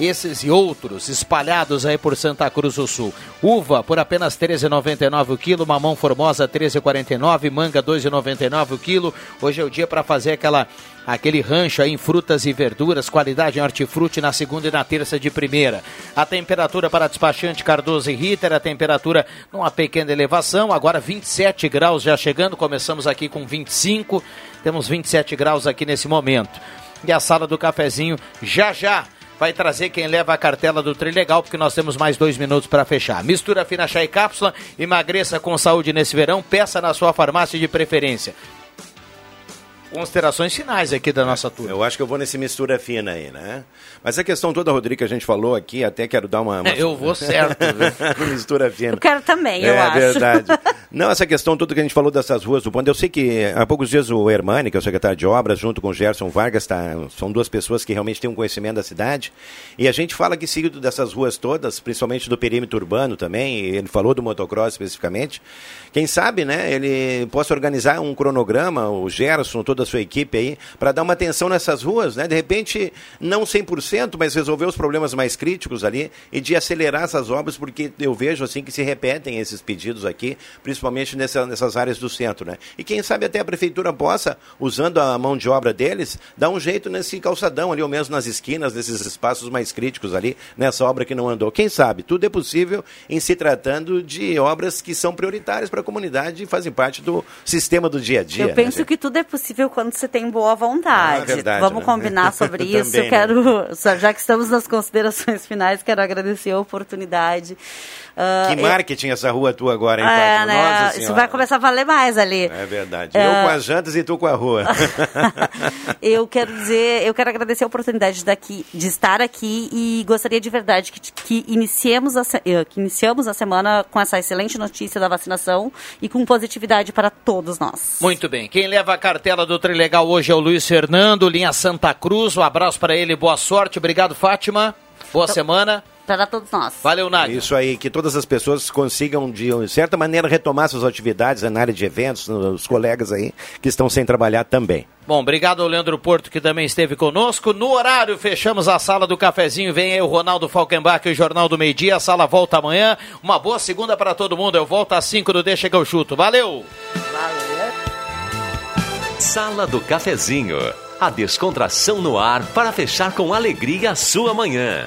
Esses e outros espalhados aí por Santa Cruz do Sul. Uva por apenas R$ 13,99 o quilo, mamão formosa R$ 13,49, manga R$ 2,99 o quilo. Hoje é o dia para fazer aquela aquele rancho aí em frutas e verduras, qualidade em hortifruti na segunda e na terça de primeira. A temperatura para despachante Cardoso e Ritter, a temperatura numa pequena elevação, agora 27 graus já chegando, começamos aqui com 25, temos 27 graus aqui nesse momento. E a sala do cafezinho já já vai trazer quem leva a cartela do Trilegal, porque nós temos mais dois minutos para fechar. Mistura fina chá e cápsula, emagreça com saúde nesse verão, peça na sua farmácia de preferência considerações finais aqui da nossa turma. Eu acho que eu vou nesse mistura fina aí, né? Mas a questão toda, Rodrigo, que a gente falou aqui, até quero dar uma. uma... É, eu vou certo. mistura fina. Eu quero também, eu é, acho. É verdade. Não, essa questão toda que a gente falou dessas ruas do ponto, eu sei que há poucos dias o Hermani, que é o secretário de obras, junto com o Gerson Vargas, tá, são duas pessoas que realmente têm um conhecimento da cidade. E a gente fala que seguido dessas ruas todas, principalmente do perímetro urbano também, ele falou do motocross especificamente. Quem sabe, né, ele possa organizar um cronograma, o Gerson, toda a sua equipe aí, para dar uma atenção nessas ruas, né? De repente, não 100%, mas resolver os problemas mais críticos ali e de acelerar essas obras, porque eu vejo assim que se repetem esses pedidos aqui, principalmente nessa, nessas áreas do centro, né? E quem sabe até a prefeitura possa, usando a mão de obra deles, dar um jeito nesse calçadão ali, ou mesmo nas esquinas, nesses espaços mais críticos ali, nessa obra que não andou. Quem sabe? Tudo é possível em se tratando de obras que são prioritárias para a comunidade e fazem parte do sistema do dia a dia. Eu penso né? que tudo é possível quando você tem boa vontade. Ah, verdade, Vamos né? combinar sobre isso. Também, eu quero, só- já que estamos nas considerações finais, quero agradecer a oportunidade. Ah, Que eu- marketing essa rua tua agora, hein, É, Fátima? né? Nossa Isso vai começar a valer mais ali. É verdade. Ah, Eu com as jantas e tu com a rua. Eu quero dizer, eu quero agradecer a oportunidade daqui, de estar aqui e gostaria de verdade que, que, iniciemos a, eh, que iniciamos a semana com essa excelente notícia da vacinação e com positividade para todos nós. Muito bem. Quem leva a cartela do Trilegal hoje é o Luiz Fernando, linha Santa Cruz. Um abraço para ele, boa sorte. Obrigado, Fátima. Boa semana. Para todos nós. Valeu, Nádia. Isso aí, que todas as pessoas consigam, de certa maneira, retomar suas atividades na área de eventos, os colegas aí que estão sem trabalhar também. Bom, obrigado ao Leandro Porto, que também esteve conosco. No horário, fechamos a sala do cafezinho. Vem aí o Ronaldo Falkenbach e o Jornal do Meio Dia. A sala volta amanhã. Uma boa segunda para todo mundo. Eu volto às 5 do Deixa que eu chuto. Valeu! Sala do Cafezinho. A descontração no ar para fechar com alegria a sua manhã.